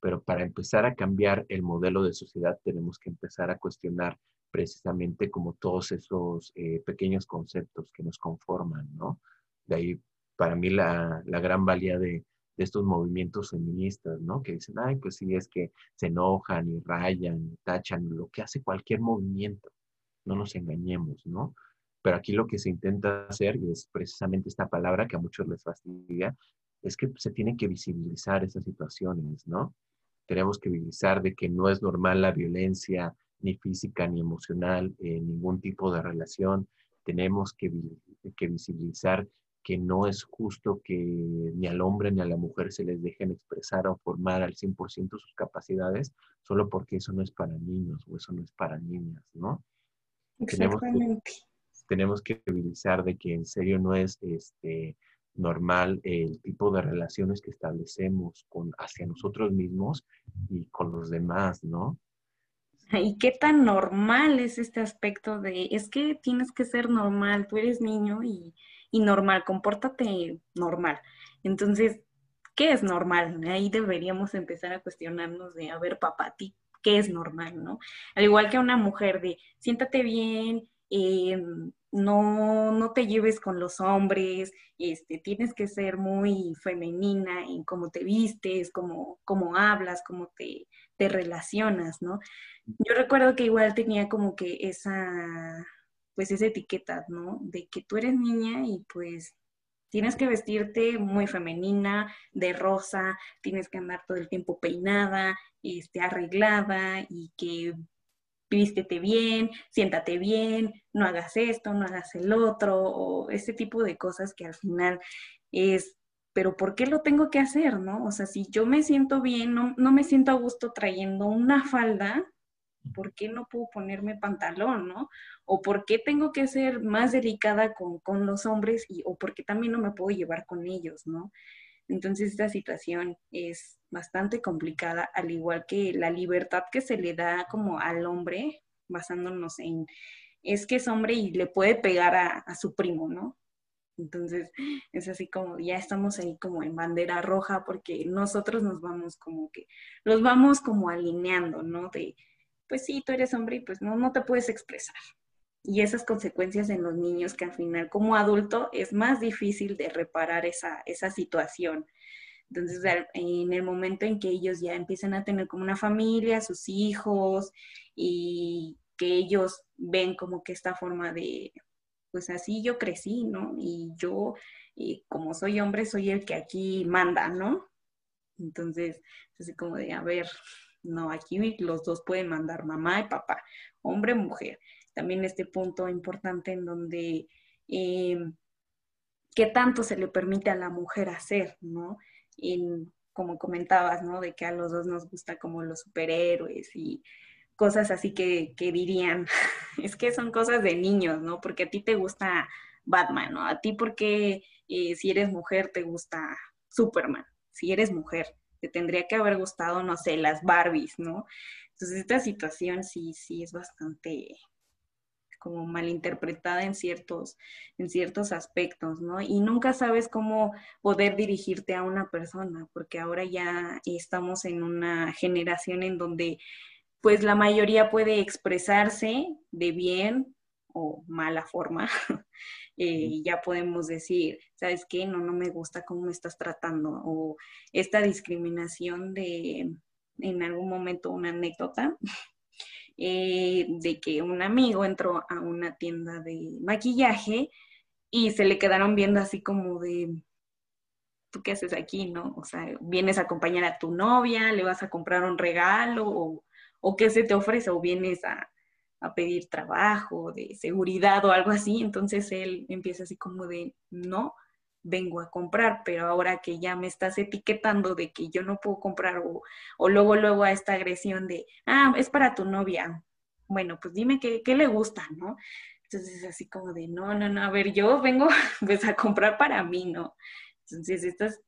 pero para empezar a cambiar el modelo de sociedad tenemos que empezar a cuestionar precisamente como todos esos eh, pequeños conceptos que nos conforman, ¿no? De ahí, para mí, la, la gran valía de, de, estos movimientos feministas, ¿no? Que dicen, ay, pues sí, es que se enojan y rayan y tachan, lo que hace cualquier movimiento, no nos engañemos, ¿no? Pero aquí lo que se intenta hacer, y es precisamente esta palabra que a muchos les fastidia, es que se tienen que visibilizar esas situaciones, ¿no? Tenemos que visibilizar de que no es normal la violencia, ni física, ni emocional, en ningún tipo de relación. Tenemos que, que visibilizar que no es justo que ni al hombre ni a la mujer se les dejen expresar o formar al 100% sus capacidades solo porque eso no es para niños o eso no es para niñas, ¿no? Exactamente tenemos que utilizar de que en serio no es este, normal el tipo de relaciones que establecemos con, hacia nosotros mismos y con los demás, ¿no? ¿Y qué tan normal es este aspecto de, es que tienes que ser normal, tú eres niño y, y normal, compórtate normal. Entonces, ¿qué es normal? Ahí deberíamos empezar a cuestionarnos de, a ver, papá, ti, ¿qué es normal, no? Al igual que una mujer de, siéntate bien, eh, no, no te lleves con los hombres, este, tienes que ser muy femenina en cómo te vistes, cómo, cómo hablas, cómo te, te relacionas, ¿no? Yo recuerdo que igual tenía como que esa, pues esa etiqueta, ¿no? De que tú eres niña y pues tienes que vestirte muy femenina, de rosa, tienes que andar todo el tiempo peinada, este, arreglada y que vístete bien, siéntate bien, no hagas esto, no hagas el otro, o ese tipo de cosas que al final es, pero ¿por qué lo tengo que hacer, no? O sea, si yo me siento bien, no, me siento a gusto trayendo una falda, ¿por qué no puedo ponerme pantalón, no? O ¿por qué tengo que ser más delicada con, con los hombres y, o por qué también no me puedo llevar con ellos, ¿no? Entonces esta situación es bastante complicada, al igual que la libertad que se le da como al hombre, basándonos en, es que es hombre y le puede pegar a, su primo, ¿no? Entonces, es así como ya estamos ahí como en bandera roja porque nosotros nos vamos como que, los vamos como alineando, ¿no? Pues sí, tú eres hombre y pues no, no te puedes expresar. Y esas consecuencias en los niños que al final como adulto es más difícil de reparar esa, esa situación. Entonces, en el momento en que ellos ya empiezan a tener como una familia, sus hijos, y que ellos ven como que esta forma de, pues así yo crecí, ¿no? Y yo, como soy hombre, soy el que aquí manda, ¿no? Entonces, así como de, a ver, no, aquí los dos pueden mandar mamá y papá, hombre, mujer. También este punto importante en donde, eh, ¿qué tanto se le permite a la mujer hacer, ¿no? En, como comentabas, ¿no? De que a los dos nos gusta como los superhéroes y cosas así que, dirían, es que son cosas de niños, ¿no? Porque a ti te gusta Batman, ¿no? A ti porque eh, si eres mujer te gusta Superman, si eres mujer, te tendría que haber gustado, no sé, las Barbies, ¿no? Entonces esta situación sí, sí es bastante como malinterpretada en ciertos, en ciertos aspectos, ¿no? Y nunca sabes cómo poder dirigirte a una persona, porque ahora ya estamos en una generación en donde pues la mayoría puede expresarse de bien o mala forma. eh, ya podemos decir, ¿sabes qué? No, no me gusta cómo me estás tratando. O esta discriminación de, en algún momento, una anécdota, eh, de que un amigo entró a una tienda de maquillaje y se le quedaron viendo así como de, ¿tú qué haces aquí, no? O sea, vienes a acompañar a tu novia, le vas a comprar un regalo o o qué se te ofrece o vienes a, pedir trabajo, de seguridad o algo así, entonces él empieza así como de, no, vengo a comprar, pero ahora que ya me estás etiquetando de que yo no puedo comprar o, o luego, luego a esta agresión de, ah, es para tu novia, bueno, pues dime qué, qué le gusta, ¿no? Entonces es así como de, no, no, no, a ver, yo vengo pues a comprar para mí, ¿no? Entonces esta es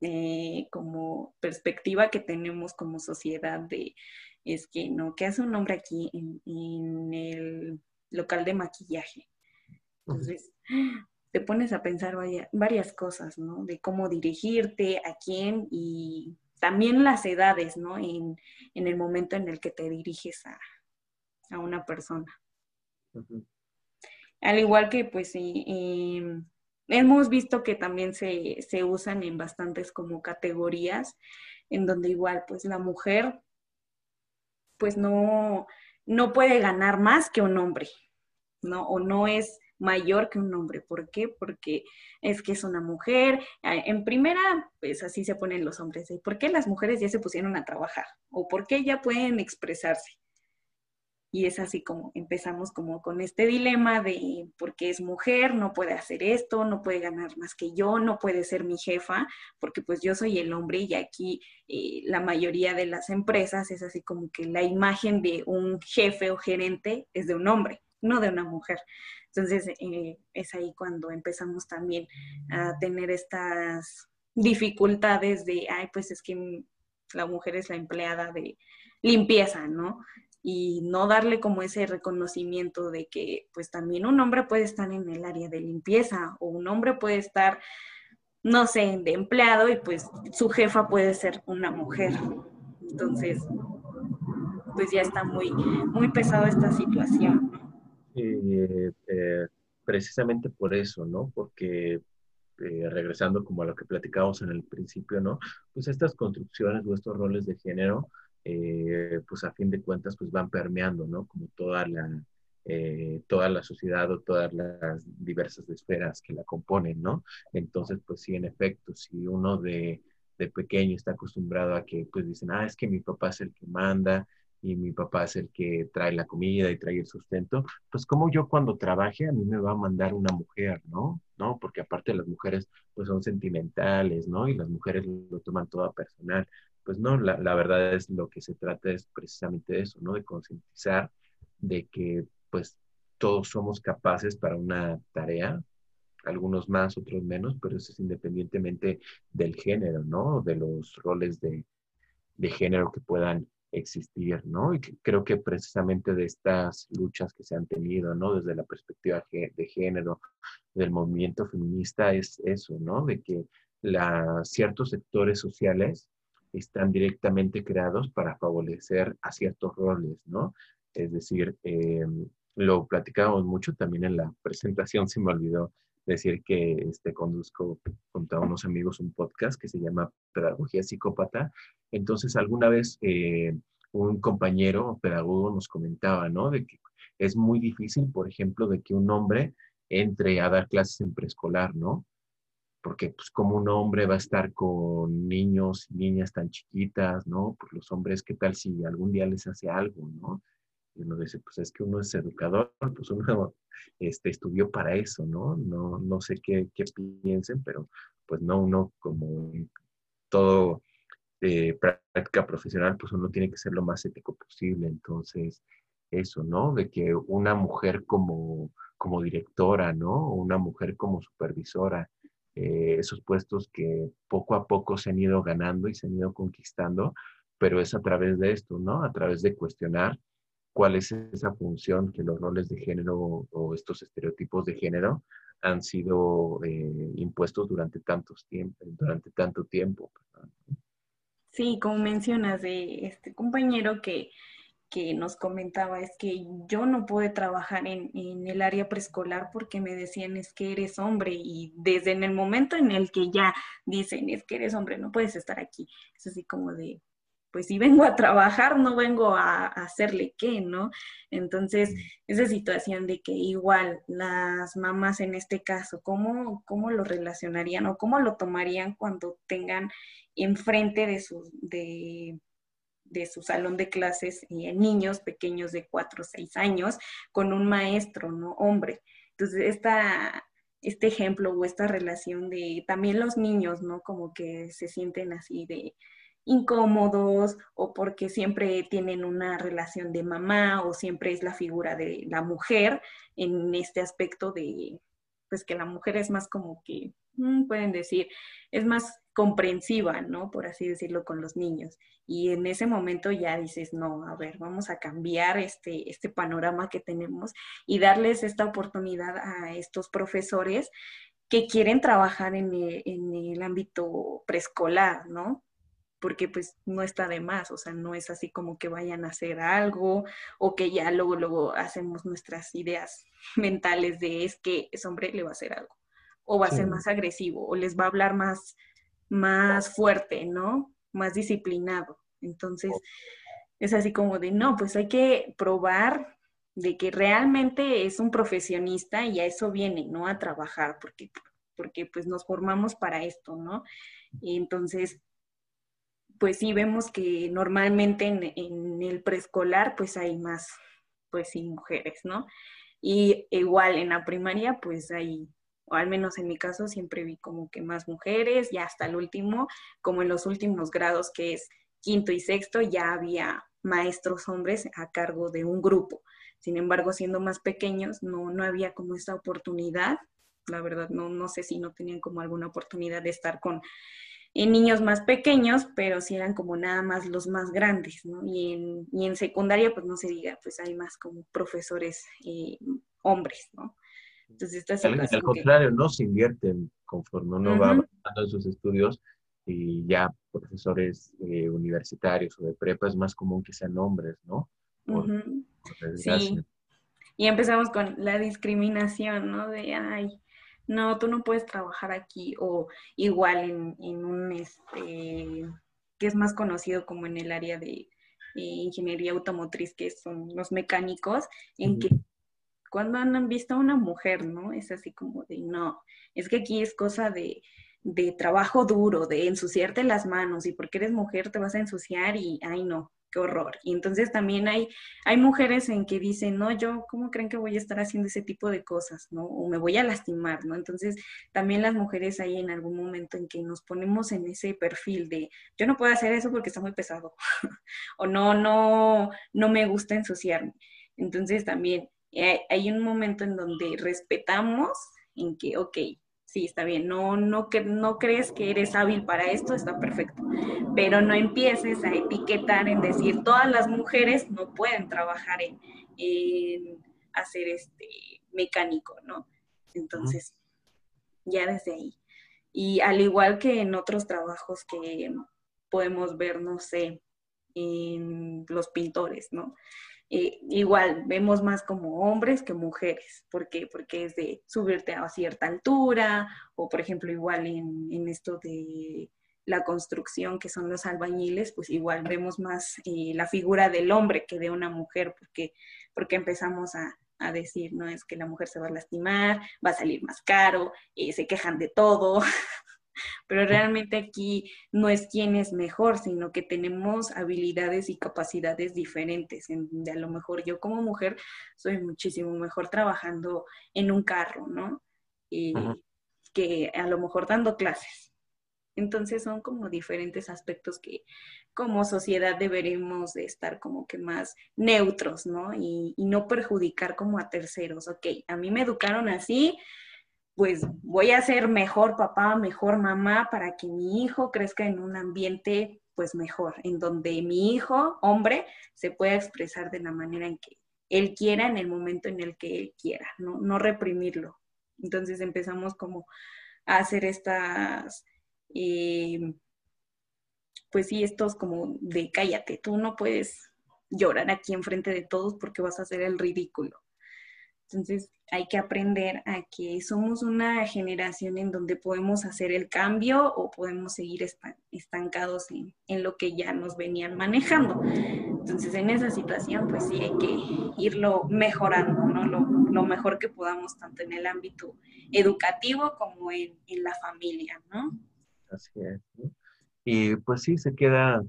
eh, como perspectiva que tenemos como sociedad de es que no, ¿qué hace un hombre aquí en, el local de maquillaje? Entonces, te pones a pensar varias cosas, ¿no? De cómo dirigirte, a quién y también las edades, ¿no? En, el momento en el que te diriges a, una persona. Al igual que, pues, em, hemos visto que también se, se usan en bastantes como categorías, en donde igual, pues, la mujer pues no, no puede ganar más que un hombre, ¿no? O no es mayor que un hombre. ¿Por qué? Porque es que es una mujer. En primera, pues así se ponen los hombres. ¿Por qué las mujeres ya se pusieron a trabajar? ¿O por qué ya pueden expresarse? Y es así como empezamos como con este dilema de porque es mujer, no puede hacer esto, no puede ganar más que yo, no puede ser mi jefa, porque pues yo soy el hombre y aquí eh, la mayoría de las empresas es así como que la imagen de un jefe o gerente es de un hombre, no de una mujer. Entonces eh, es ahí cuando empezamos también a tener estas dificultades de, ay, pues es que la mujer es la empleada de limpieza, ¿no? Y no darle como ese reconocimiento de que pues también un hombre puede estar en el área de limpieza o un hombre puede estar, no sé, de empleado y pues su jefa puede ser una mujer. Entonces, pues ya está muy, muy pesado esta situación. Eh, eh, precisamente por eso, ¿no? Porque eh, regresando como a lo que platicábamos en el principio, ¿no? Pues estas construcciones o estos roles de género eh, pues a fin de cuentas pues van permeando, ¿no? Como toda la, eh, toda la sociedad o todas las diversas esferas que la componen, ¿no? Entonces, pues sí, en efecto, si uno de, de pequeño está acostumbrado a que pues dicen, ah, es que mi papá es el que manda, y mi papá es el que trae la comida y trae el sustento, pues como yo cuando trabaje a mí me va a mandar una mujer, ¿no? ¿No? Porque aparte las mujeres pues son sentimentales, ¿no? Y las mujeres lo toman todo personal. Pues no, la, la, verdad es lo que se trata es precisamente eso, ¿no? De concientizar de que pues todos somos capaces para una tarea, algunos más, otros menos, pero eso es independientemente del género, ¿no? De los roles de, de género que puedan existir, ¿no? Y creo que precisamente de estas luchas que se han tenido, ¿no? Desde la perspectiva de género, del movimiento feminista, es eso, ¿no? De que la, ciertos sectores sociales están directamente creados para favorecer a ciertos roles, ¿no? Es decir, eh, lo platicábamos mucho también en la presentación, se me olvidó decir que este, conduzco junto a unos amigos un podcast que se llama Pedagogía Psicópata. Entonces, alguna vez eh, un compañero pedagogo nos comentaba, ¿no? De que es muy difícil, por ejemplo, de que un hombre entre a dar clases en preescolar, ¿no? Porque, pues, como un hombre va a estar con niños y niñas tan chiquitas, ¿no? Pues los hombres, ¿qué tal si algún día les hace algo, ¿no? Y uno dice, pues es que uno es educador, pues uno este, estudió para eso, ¿no? No, no sé qué, qué piensen, pero pues no, uno como todo eh, práctica profesional, pues uno tiene que ser lo más ético posible. Entonces, eso, ¿no? De que una mujer como, como directora, ¿no? Una mujer como supervisora, eh, esos puestos que poco a poco se han ido ganando y se han ido conquistando, pero es a través de esto, ¿no? A través de cuestionar cuál es esa función que los roles de género o estos estereotipos de género han sido eh, impuestos durante tantos durante tanto tiempo. Sí, como mencionas este compañero que, nos comentaba, es que yo no pude trabajar en, en, el área preescolar porque me decían es que eres hombre y desde en el momento en el que ya dicen es que eres hombre, no puedes estar aquí. Es así como de, pues si vengo a trabajar, no vengo a, hacerle qué, ¿no? Entonces, esa situación de que igual las mamás en este caso, ¿cómo, cómo lo relacionarían o cómo lo tomarían cuando tengan enfrente de su, de, de su salón de clases eh, niños pequeños de 4 o 6 años con un maestro, ¿no? Hombre. Entonces, esta, este ejemplo o esta relación de también los niños, ¿no? Como que se sienten así de incómodos o porque siempre tienen una relación de mamá o siempre es la figura de la mujer en este aspecto de, pues que la mujer es más como que, mm, pueden decir, es más comprensiva, ¿no? Por así decirlo, con los niños. Y en ese momento ya dices, no, a ver, vamos a cambiar este, este panorama que tenemos y darles esta oportunidad a estos profesores que quieren trabajar en el, en el ámbito preescolar, ¿no? porque pues no está de más, o sea, no es así como que vayan a hacer algo o que ya luego, luego hacemos nuestras ideas mentales de es que ese hombre le va a hacer algo o va a ser más agresivo o les va a hablar más, más fuerte, ¿no? Más disciplinado. Entonces, es así como de, no, pues hay que probar de que realmente es un profesionista y a eso viene, ¿no? A trabajar, porque, porque pues nos formamos para esto, ¿no? Y entonces, pues sí vemos que normalmente en, el preescolar pues hay más, pues sí, mujeres, ¿no? Y igual en la primaria pues hay, o al menos en mi caso siempre vi como que más mujeres, ya hasta el último, como en los últimos grados que es quinto y sexto, ya había maestros hombres a cargo de un grupo. Sin embargo, siendo más pequeños, no, no había como esta oportunidad. La verdad, no, no sé si no tenían como alguna oportunidad de estar con en niños más pequeños, pero sí eran como nada más los más grandes, ¿no? Y en, y en secundaria, pues no se diga, pues hay más como profesores eh, hombres, ¿no? Entonces, al, al contrario, ¿no? Se invierten conforme uno va avanzando en sus estudios y ya profesores eh, universitarios o de prepa es más común que sean hombres, ¿no? sí. Y empezamos con la discriminación, ¿no? De, ay, no, tú no puedes trabajar aquí o igual en, un, este, que es más conocido como en el área de ingeniería automotriz, que son los mecánicos, en que cuando han visto a una mujer, ¿no? Es así como de, no, es que aquí es cosa de, de trabajo duro, de ensuciarte las manos y porque eres mujer te vas a ensuciar y, ay no, qué horror. Y entonces también hay, hay mujeres en que dicen, no, yo, ¿cómo creen que voy a estar haciendo ese tipo de cosas, no? O me voy a lastimar, ¿no? Entonces también las mujeres hay en algún momento en que nos ponemos en ese perfil de, yo no puedo hacer eso porque está muy pesado, o no, no, no me gusta ensuciarme. Entonces también hay un momento en donde respetamos en que, ok, sí, está bien, no, no, crees que eres hábil para esto, está perfecto, pero no empieces a etiquetar en decir, todas las mujeres no pueden trabajar en, hacer este mecánico, ¿no? Entonces, ya desde ahí. Y al igual que en otros trabajos que podemos ver, no sé, en los pintores, ¿no? Eh, igual vemos más como hombres que mujeres. Porque es de subirte a cierta altura o, por ejemplo, igual en, esto de la construcción, que son los albañiles, pues igual vemos más eh, la figura del hombre que de una mujer, porque, porque empezamos a, a, decir, no es que la mujer se va a lastimar, va a salir más caro, eh, se quejan de todo, pero realmente aquí no es quién es mejor, sino que tenemos habilidades y capacidades diferentes. En a lo mejor yo como mujer soy muchísimo mejor trabajando en un carro, ¿no? Y que a lo mejor dando clases. Entonces son como diferentes aspectos que como sociedad deberemos de estar como que más neutros, ¿no? Y, y no perjudicar como a terceros. Ok, a mí me educaron así, pues voy a ser mejor papá, mejor mamá para que mi hijo crezca en un ambiente pues mejor, en donde mi hijo, hombre, se pueda expresar de la manera en que él quiera, en el momento en el que él quiera, no, no reprimirlo. Entonces empezamos como a hacer estas, eh, pues sí, estos como de cállate, tú no puedes llorar aquí enfrente de todos porque vas a hacer el ridículo. Entonces hay que aprender a que somos una generación en donde podemos hacer el cambio o podemos seguir estancados en, lo que ya nos venían manejando. Entonces en esa situación pues sí hay que irlo mejorando, ¿no? Lo, mejor que podamos tanto en el ámbito educativo como en, la familia, ¿no? Así es. Y pues sí, se queda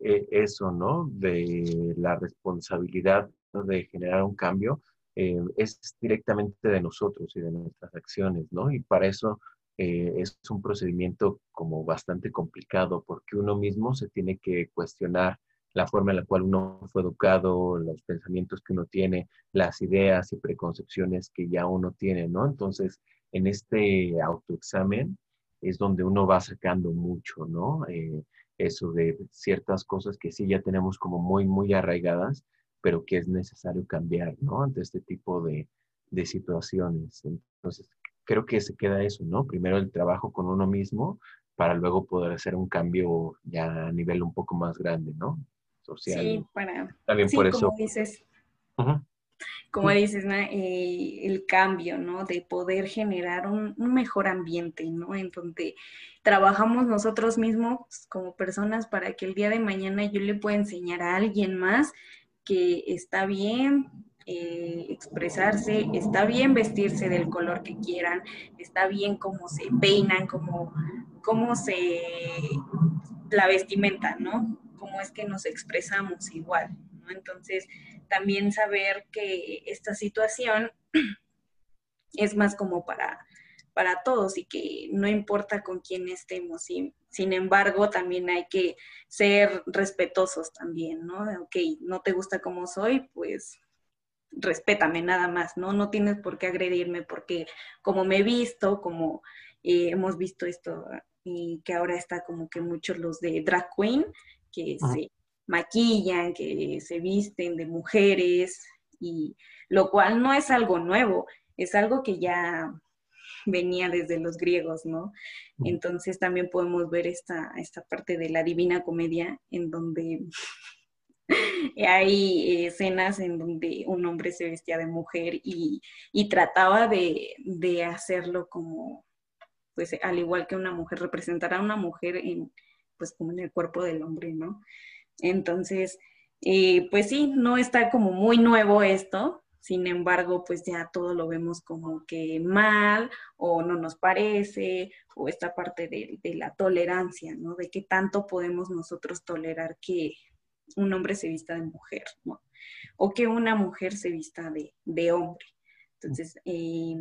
eh, eso, ¿no? De la responsabilidad de generar un cambio eh, es directamente de nosotros y de nuestras acciones, ¿no? Y para eso eh, es un procedimiento como bastante complicado porque uno mismo se tiene que cuestionar la forma en la cual uno fue educado, los pensamientos que uno tiene, las ideas y preconcepciones que ya uno tiene, ¿no? Entonces, en este autoexamen es donde uno va sacando mucho, ¿no? Eh, eso de ciertas cosas que sí ya tenemos como muy, muy arraigadas, pero que es necesario cambiar, ¿no? Ante este tipo de, de situaciones. Entonces, creo que se queda eso, ¿no? Primero el trabajo con uno mismo para luego poder hacer un cambio ya a nivel un poco más grande, ¿no? Social. Sí, para... También por eso. Como dices, como dices, ¿no? Eh, el cambio, ¿no? De poder generar un, un, mejor ambiente, ¿no? En donde trabajamos nosotros mismos como personas para que el día de mañana yo le pueda enseñar a alguien más que está bien eh, expresarse, está bien vestirse del color que quieran, está bien cómo se peinan, cómo, cómo se la vestimenta, ¿no? Cómo es que nos expresamos igual, ¿no? Entonces, también saber que esta situación es más como para para todos y que no importa con quién estemos. Sin embargo, también hay que ser respetuosos también, ¿no? Ok, no te gusta como soy, pues respétame nada más, ¿no? No tienes por qué agredirme porque como me he visto, como eh, hemos visto esto y que ahora está como que muchos los de drag queen que se maquillan, que se visten de mujeres y lo cual no es algo nuevo, es algo que ya venía desde los griegos, ¿no? Entonces también podemos ver esta, esta parte de la divina comedia en donde hay escenas en donde un hombre se vestía de mujer y, trataba de, hacerlo como, pues al igual que una mujer, representar a una mujer en, pues como en el cuerpo del hombre, ¿no? Entonces, eh, pues sí, no está como muy nuevo esto, sin embargo, pues ya todo lo vemos como que mal o no nos parece, o esta parte de, la tolerancia, ¿no? De qué tanto podemos nosotros tolerar que, un hombre se vista de mujer, ¿no? O que una mujer se vista de, de hombre. Entonces, eh,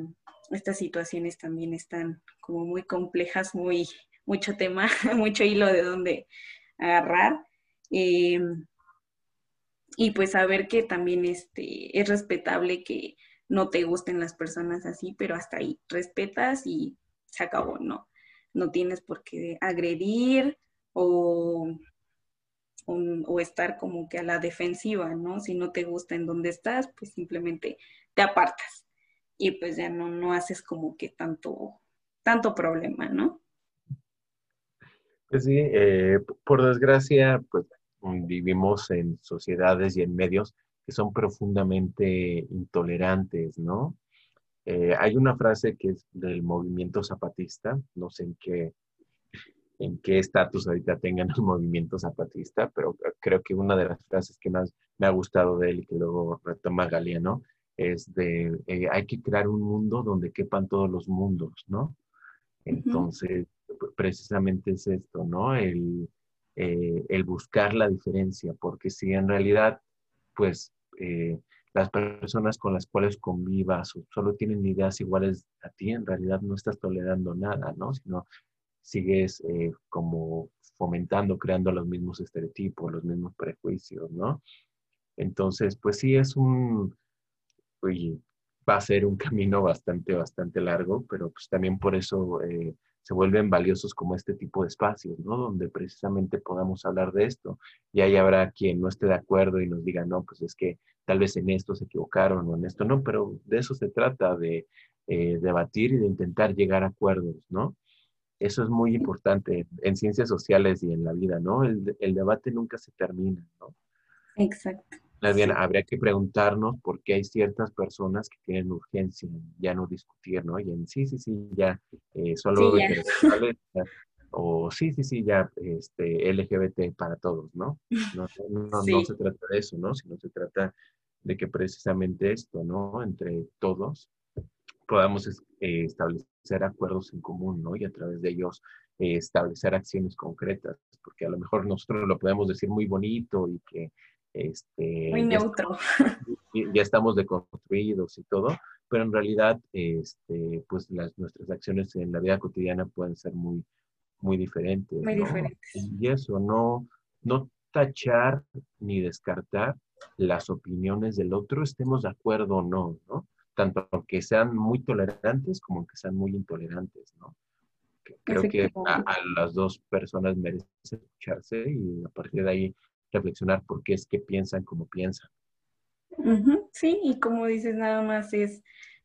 estas situaciones también están como muy complejas, muy, mucho tema, mucho hilo de donde agarrar. Eh, y pues saber que también este, es respetable que no te gusten las personas así, pero hasta ahí respetas y se acabó, ¿no? No tienes por qué agredir o, o, estar como que a la defensiva, ¿no? Si no te gusta en donde estás, pues simplemente te apartas y pues ya no, no haces como que tanto, tanto problema, ¿no? Pues sí, eh, por desgracia, pues vivimos en sociedades y en medios que son profundamente intolerantes, ¿no? Eh, hay una frase que es del movimiento zapatista, no sé en qué en qué estatus ahorita tengan el movimiento zapatista, pero creo que una de las frases que más me ha gustado de él y que luego retoma Galeano es de eh, hay que crear un mundo donde quepan todos los mundos, ¿no? Entonces, precisamente es esto, ¿no? El, eh, el buscar la diferencia, porque si en realidad, pues, eh, las personas con las cuales convivas solo tienen ideas iguales a ti, en realidad no estás tolerando nada, ¿no? Sino sigues eh, como fomentando, creando los mismos estereotipos, los mismos prejuicios, ¿no? Entonces, pues sí, es un, va a ser un camino bastante, bastante largo, pero pues también por eso se vuelven valiosos como este tipo de espacios, ¿no? Donde precisamente podamos hablar de esto. Y ahí habrá quien no esté de acuerdo y nos diga, no, pues es que tal vez en esto se equivocaron o en esto no, pero de eso se trata, de eh, debatir y de intentar llegar a acuerdos, ¿no? Eso es muy importante en ciencias sociales y en la vida, ¿no? El, el debate nunca se termina, ¿no? Exacto. Más bien, habría que preguntarnos por qué hay ciertas personas que tienen urgencia en ya no discutir, ¿no? Y en sí, sí, sí, ya eh, solo o sí, sí, sí, ya este, LGBT para todos, ¿no? No, no, no, se trata de eso, ¿no? Sino se trata de que precisamente esto, ¿no? Entre todos podamos eh, establecer acuerdos en común, ¿no? Y a través de ellos eh, establecer acciones concretas, porque a lo mejor nosotros lo podemos decir muy bonito y que este, Muy neutro. Ya, estamos deconstruidos y todo, pero en realidad, este, pues las, nuestras acciones en la vida cotidiana pueden ser muy, muy diferentes. Muy diferentes. Y eso, no, no tachar ni descartar las opiniones del otro, estemos de acuerdo o no, ¿no? Tanto que sean muy tolerantes como que sean muy intolerantes, ¿no? Creo que a, a, las dos personas merecen escucharse y a partir de ahí reflexionar por qué es que piensan como piensan. Sí, y como dices, nada más es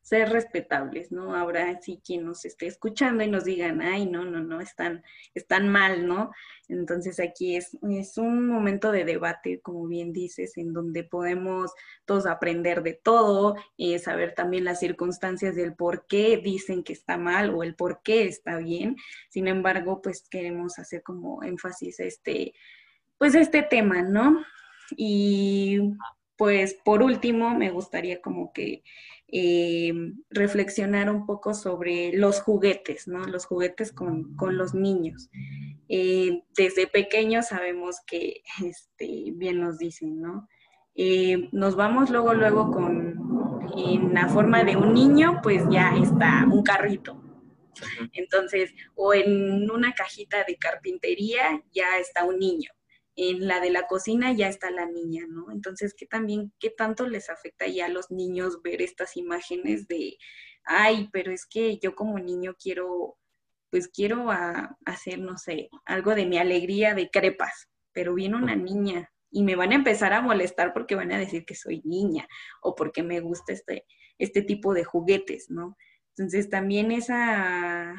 ser respetables, ¿no? Habrá sí quien nos esté escuchando y nos digan, ay, no, no, no, están, están mal, ¿no? Entonces aquí es, es un momento de debate, como bien dices, en donde podemos todos aprender de todo y saber también las circunstancias del por qué dicen que está mal o el por qué está bien. Sin embargo, pues queremos hacer como énfasis a este pues este tema, ¿no? Y pues por último, me gustaría como que eh, reflexionar un poco sobre los juguetes, ¿no? Los juguetes con, los niños. Eh, desde pequeños sabemos que, este, bien nos dicen, ¿no? Eh, nos vamos luego, luego con, en la forma de un niño, pues ya está un carrito, entonces, o en una cajita de carpintería ya está un niño en la de la cocina ya está la niña, ¿no? Entonces, ¿qué también, qué tanto les afecta ya a los niños ver estas imágenes de, ay, pero es que yo como niño quiero, pues quiero hacer, no sé, algo de mi alegría de crepas, pero viene una niña y me van a empezar a molestar porque van a decir que soy niña o porque me gusta este, este tipo de juguetes, ¿no? Entonces, también esa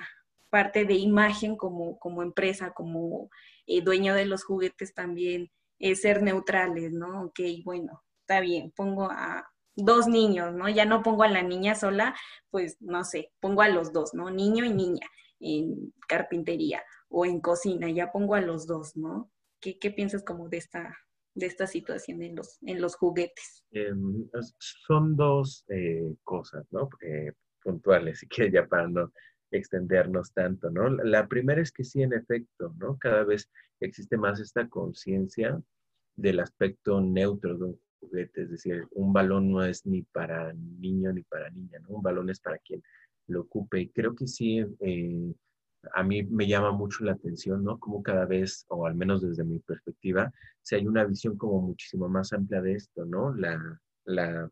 parte de imagen como, como empresa, como eh, dueño de los juguetes también es ser neutrales, ¿no? Ok, bueno, está bien, pongo a dos niños, ¿no? Ya no pongo a la niña sola, pues no sé, pongo a los dos, ¿no? Niño y niña en carpintería o en cocina, ya pongo a los dos, ¿no? ¿Qué, piensas como de esta, de esta situación en los, en los juguetes? Em, son dos eh, cosas, ¿no? Eh, puntuales, si quieres ya para no extendernos tanto, ¿no? La primera es que sí, en efecto, ¿no? Cada vez existe más esta conciencia del aspecto neutro de un juguete, es decir, un balón no es ni para niño ni para niña, ¿no? Un balón es para quien lo ocupe. Y creo que sí, eh, a mí me llama mucho la atención, ¿no? Como cada vez, o al menos desde mi perspectiva, si hay una visión como muchísimo más amplia de esto, ¿no? La, la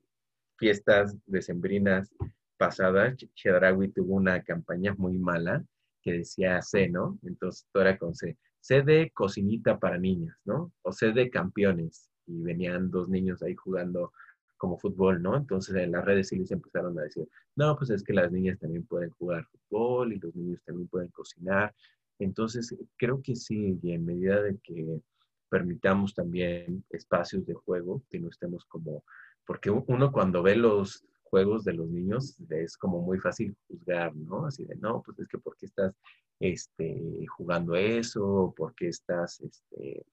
fiestas decembrinas pasadas, Chedraui tuvo una campaña muy mala que decía C, ¿no? Entonces todo era con C. C de cocinita para niñas, ¿no? O C de campeones. Y venían dos niños ahí jugando como fútbol, ¿no? Entonces en las redes sí les empezaron a decir, no, pues es que las niñas también pueden jugar fútbol y los niños también pueden cocinar. Entonces creo que sí, y en medida de que permitamos también espacios de juego, que no estemos como, porque uno cuando ve los juegos de los niños es como muy fácil juzgar, ¿no? Así de, no, pues es que ¿por qué estás este, jugando eso? ¿Por qué estás este,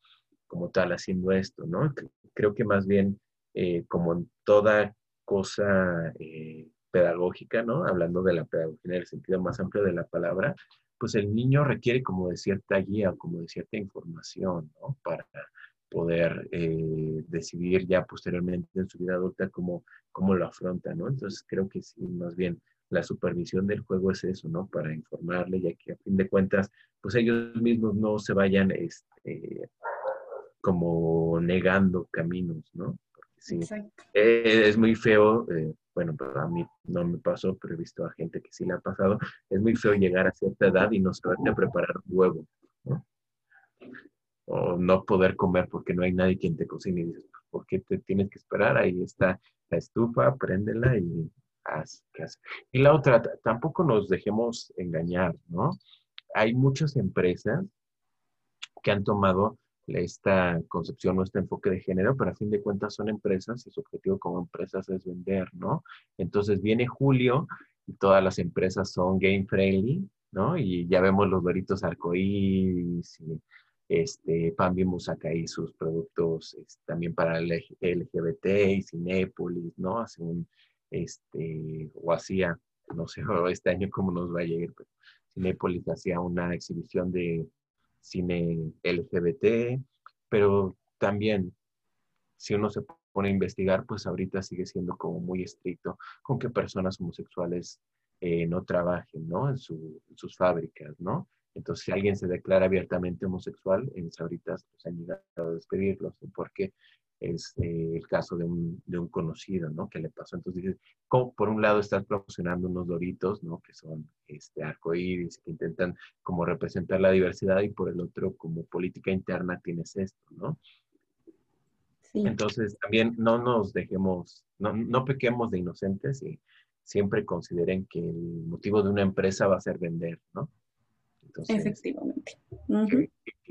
como tal haciendo esto, ¿no? Creo que más bien eh, como en toda cosa eh, pedagógica, ¿no? Hablando de la pedagogía en el sentido más amplio de la palabra, pues el niño requiere como de cierta guía, como de cierta información, ¿no? Para poder eh, decidir ya posteriormente en su vida adulta cómo, cómo lo afronta, ¿no? Entonces creo que sí, más bien la supervisión del juego es eso, ¿no? Para informarle, ya que a fin de cuentas, pues ellos mismos no se vayan este, como negando caminos, ¿no? sí. Eh, es muy feo, eh, bueno, a mí no me pasó, pero he visto a gente que sí le ha pasado, es muy feo llegar a cierta edad y no saberte a preparar un huevo, ¿no? O no poder comer porque no hay nadie quien te cocine y dices, ¿por qué te tienes que esperar? Ahí está la estufa, préndela y haz, haz. Y la otra, tampoco nos dejemos engañar, ¿no? Hay muchas empresas que han tomado esta concepción o este enfoque de género, pero a fin de cuentas son empresas y su objetivo como empresas es vender, ¿no? Entonces viene Julio y todas las empresas son game friendly, ¿no? Y ya vemos los doritos arcoíris y este, Pan Bimbo saca ahí sus productos este, también para el LGBT y Cinépolis, ¿no? Hace un, este, o hacía, no sé este año cómo nos va a llegar, pero Cinépolis hacía una exhibición de cine LGBT, pero también si uno se pone a investigar, pues ahorita sigue siendo como muy estricto con que personas homosexuales eh, no trabajen, ¿no? En, sus fábricas, ¿no? Entonces, si alguien se declara abiertamente homosexual, en ahorita pues, han llegado a despedirlos, porque es eh, el caso de un, de un, conocido, ¿no? Que le pasó. Entonces dices, por un lado estás promocionando unos doritos, ¿no? Que son este, arcoíris, que intentan como representar la diversidad y por el otro, como política interna tienes esto, ¿no? Sí. Entonces también no nos dejemos, no, no pequemos de inocentes y siempre consideren que el motivo de una empresa va a ser vender, ¿no? Efectivamente.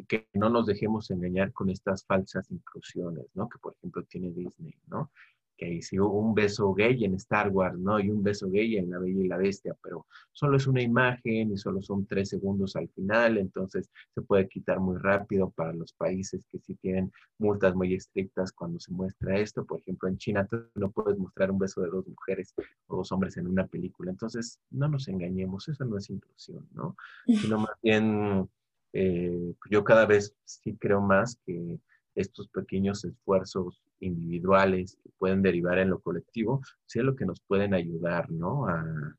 que, no nos dejemos engañar con estas falsas inclusiones, ¿no? Que por ejemplo tiene Disney, ¿no? Que hubo un beso gay en Star Wars, ¿no? Y un beso gay en La Bella y la Bestia, pero solo es una imagen y solo son tres segundos al final, entonces se puede quitar muy rápido para los países que sí tienen multas muy estrictas cuando se muestra esto. Por ejemplo, en China tú no puedes mostrar un beso de dos mujeres o dos hombres en una película. Entonces, no nos engañemos, eso no es inclusión, ¿no? Sino más bien, eh, yo cada vez sí creo más que estos pequeños esfuerzos individuales que pueden derivar en lo colectivo, sí es lo que nos pueden ayudar, ¿no? A,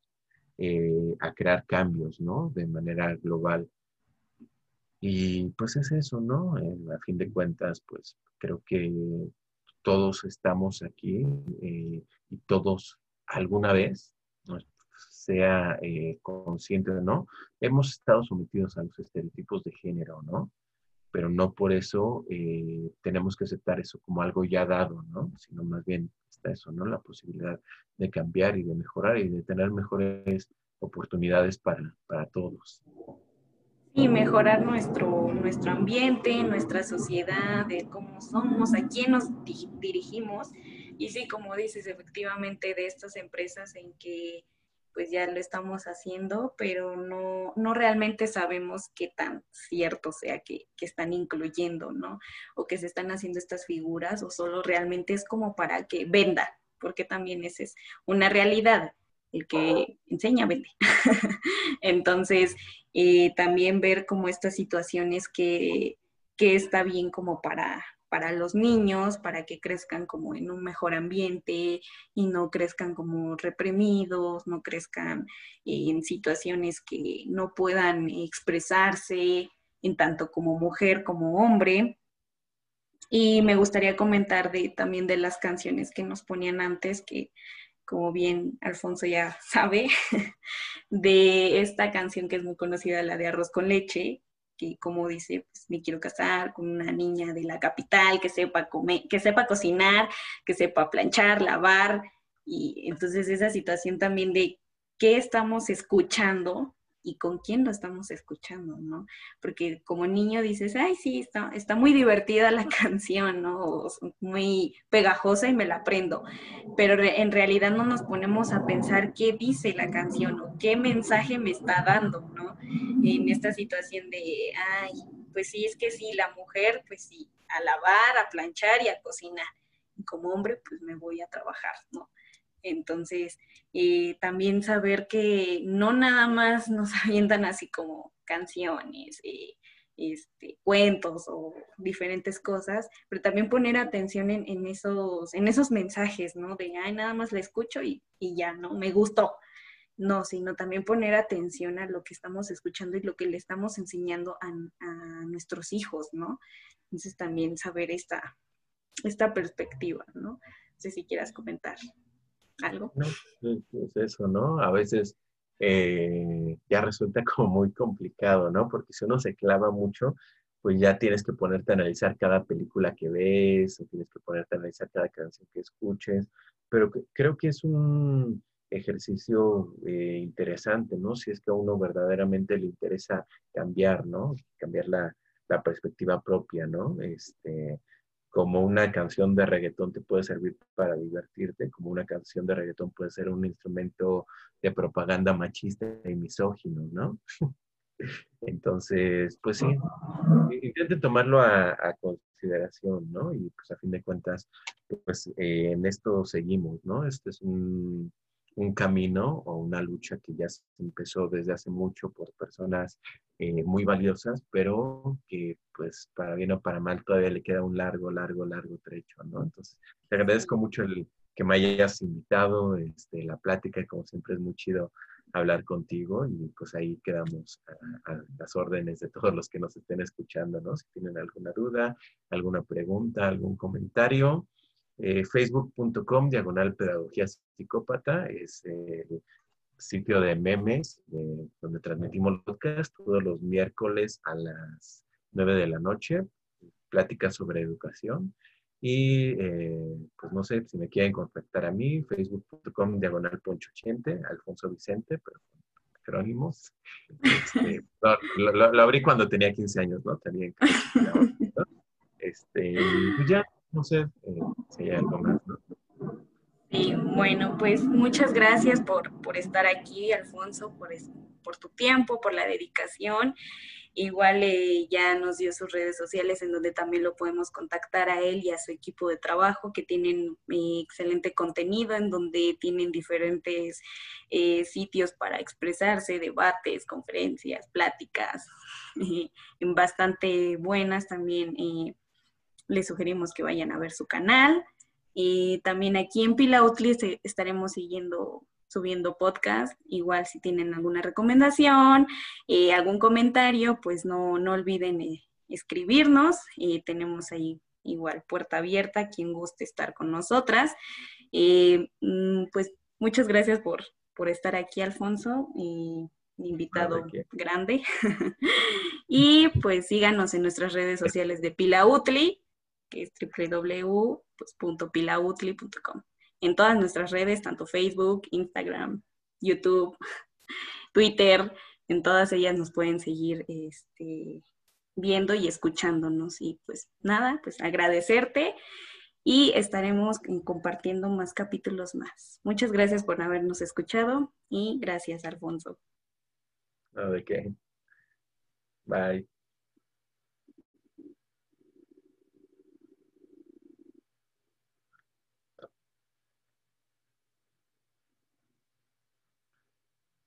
eh, a crear cambios, ¿no? De manera global. Y pues es eso, ¿no? a fin de cuentas, pues creo que todos estamos aquí eh, y todos alguna vez, sea eh, consciente o no, hemos estado sometidos a los estereotipos de género, ¿no? Pero no por eso eh, tenemos que aceptar eso como algo ya dado, ¿no? Sino más bien está eso, ¿no? La posibilidad de cambiar y de mejorar y de tener mejores oportunidades para, para todos. Y mejorar nuestro, nuestro ambiente, nuestra sociedad, de cómo somos, a quién nos dirigimos. Y sí, como dices, efectivamente, de estas empresas en que pues ya lo estamos haciendo, pero no, no realmente sabemos qué tan cierto sea que, que, están incluyendo, ¿no? O que se están haciendo estas figuras, o solo realmente es como para que venda, porque también esa es una realidad. El que enseña vende. Entonces, eh, también ver como estas situaciones que, que está bien como para, para los niños, para que crezcan como en un mejor ambiente y no crezcan como reprimidos, no crezcan en situaciones que no puedan expresarse en tanto como mujer como hombre. Y me gustaría comentar de, también de las canciones que nos ponían antes, que como bien Alfonso ya sabe, de esta canción que es muy conocida, la de Arroz con leche, que como dice, pues me quiero casar con una niña de la capital que sepa comer, que sepa cocinar, que sepa planchar, lavar, y entonces esa situación también de qué estamos escuchando y con quién lo estamos escuchando, ¿no? Porque como niño dices, ay, sí, está, muy divertida la canción, ¿no? muy pegajosa y me la aprendo, pero en realidad no nos ponemos a pensar qué dice la canción o qué mensaje me está dando, ¿no? En esta situación de, ay, pues sí, es que sí, la mujer, pues sí, a lavar, a planchar y a cocinar. Y como hombre, pues me voy a trabajar, ¿no? Entonces, eh, también saber que no nada más nos avientan así como canciones, eh, este, cuentos o diferentes cosas, pero también poner atención en, esos, en esos mensajes, ¿no? De, ay, nada más la escucho y, ya, ¿no? Me gustó. No, sino también poner atención a lo que estamos escuchando y lo que le estamos enseñando a, nuestros hijos, ¿no? Entonces también saber esta, esta perspectiva, ¿no? No sé si quieras comentar algo. No, es eso, ¿no? A veces eh, ya resulta como muy complicado, ¿no? Porque si uno se clava mucho, pues ya tienes que ponerte a analizar cada película que ves, o tienes que ponerte a analizar cada canción que escuches, pero creo que es un ejercicio eh, interesante, ¿no? Si es que a uno verdaderamente le interesa cambiar, ¿no? Cambiar la, la perspectiva propia, ¿no? Este, como una canción de reggaetón te puede servir para divertirte, como una canción de reggaetón puede ser un instrumento de propaganda machista y misógino, ¿no? Entonces, pues sí, intenten tomarlo a, consideración, ¿no? Y pues a fin de cuentas, pues eh, en esto seguimos, ¿no? Este es un, un camino o una lucha que ya se empezó desde hace mucho por personas eh, muy valiosas, pero que pues para bien o para mal todavía le queda un largo, largo, largo trecho, ¿no? Entonces, te agradezco mucho el que me hayas invitado, este, la plática, como siempre es muy chido hablar contigo y pues ahí quedamos a, las órdenes de todos los que nos estén escuchando, ¿no? Si tienen alguna duda, alguna pregunta, algún comentario, eh, facebook.com diagonal pedagogía psicópata es el sitio de memes donde transmitimos podcast todos los miércoles a las 9 de la noche, pláticas sobre educación. Y eh, pues no sé si me quieren contactar a mí, facebook.com diagonal poncho Alfonso Vicente, pero con este, lo, abrí cuando tenía 15 años, ¿no? Tenía Este, pues ya, no sé eh, si hay algo más, ¿no? Sí, bueno, pues muchas gracias por, estar aquí, Alfonso, por, por tu tiempo, por la dedicación. Igual eh, ya nos dio sus redes sociales en donde también lo podemos contactar a él y a su equipo de trabajo que tienen eh, excelente contenido, en donde tienen diferentes sitios para expresarse, debates, conferencias, pláticas, bastante buenas también les sugerimos que vayan a ver su canal. Y también aquí en Pilautli estaremos siguiendo, subiendo podcast. Igual si tienen alguna recomendación, eh, algún comentario, pues no, no olviden eh, escribirnos. tenemos ahí igual puerta abierta, quien guste estar con nosotras. Mm, pues muchas gracias por, por estar aquí, Alfonso. Y invitado grande. y pues síganos en nuestras redes sociales de Pilautli que es www.pilautli.com. En todas nuestras redes, tanto Facebook, Instagram, YouTube, Twitter, en todas ellas nos pueden seguir este, viendo y escuchándonos. Y pues nada, pues agradecerte y estaremos compartiendo más capítulos más. Muchas gracias por habernos escuchado y gracias, Alfonso. ¿De qué? Bye.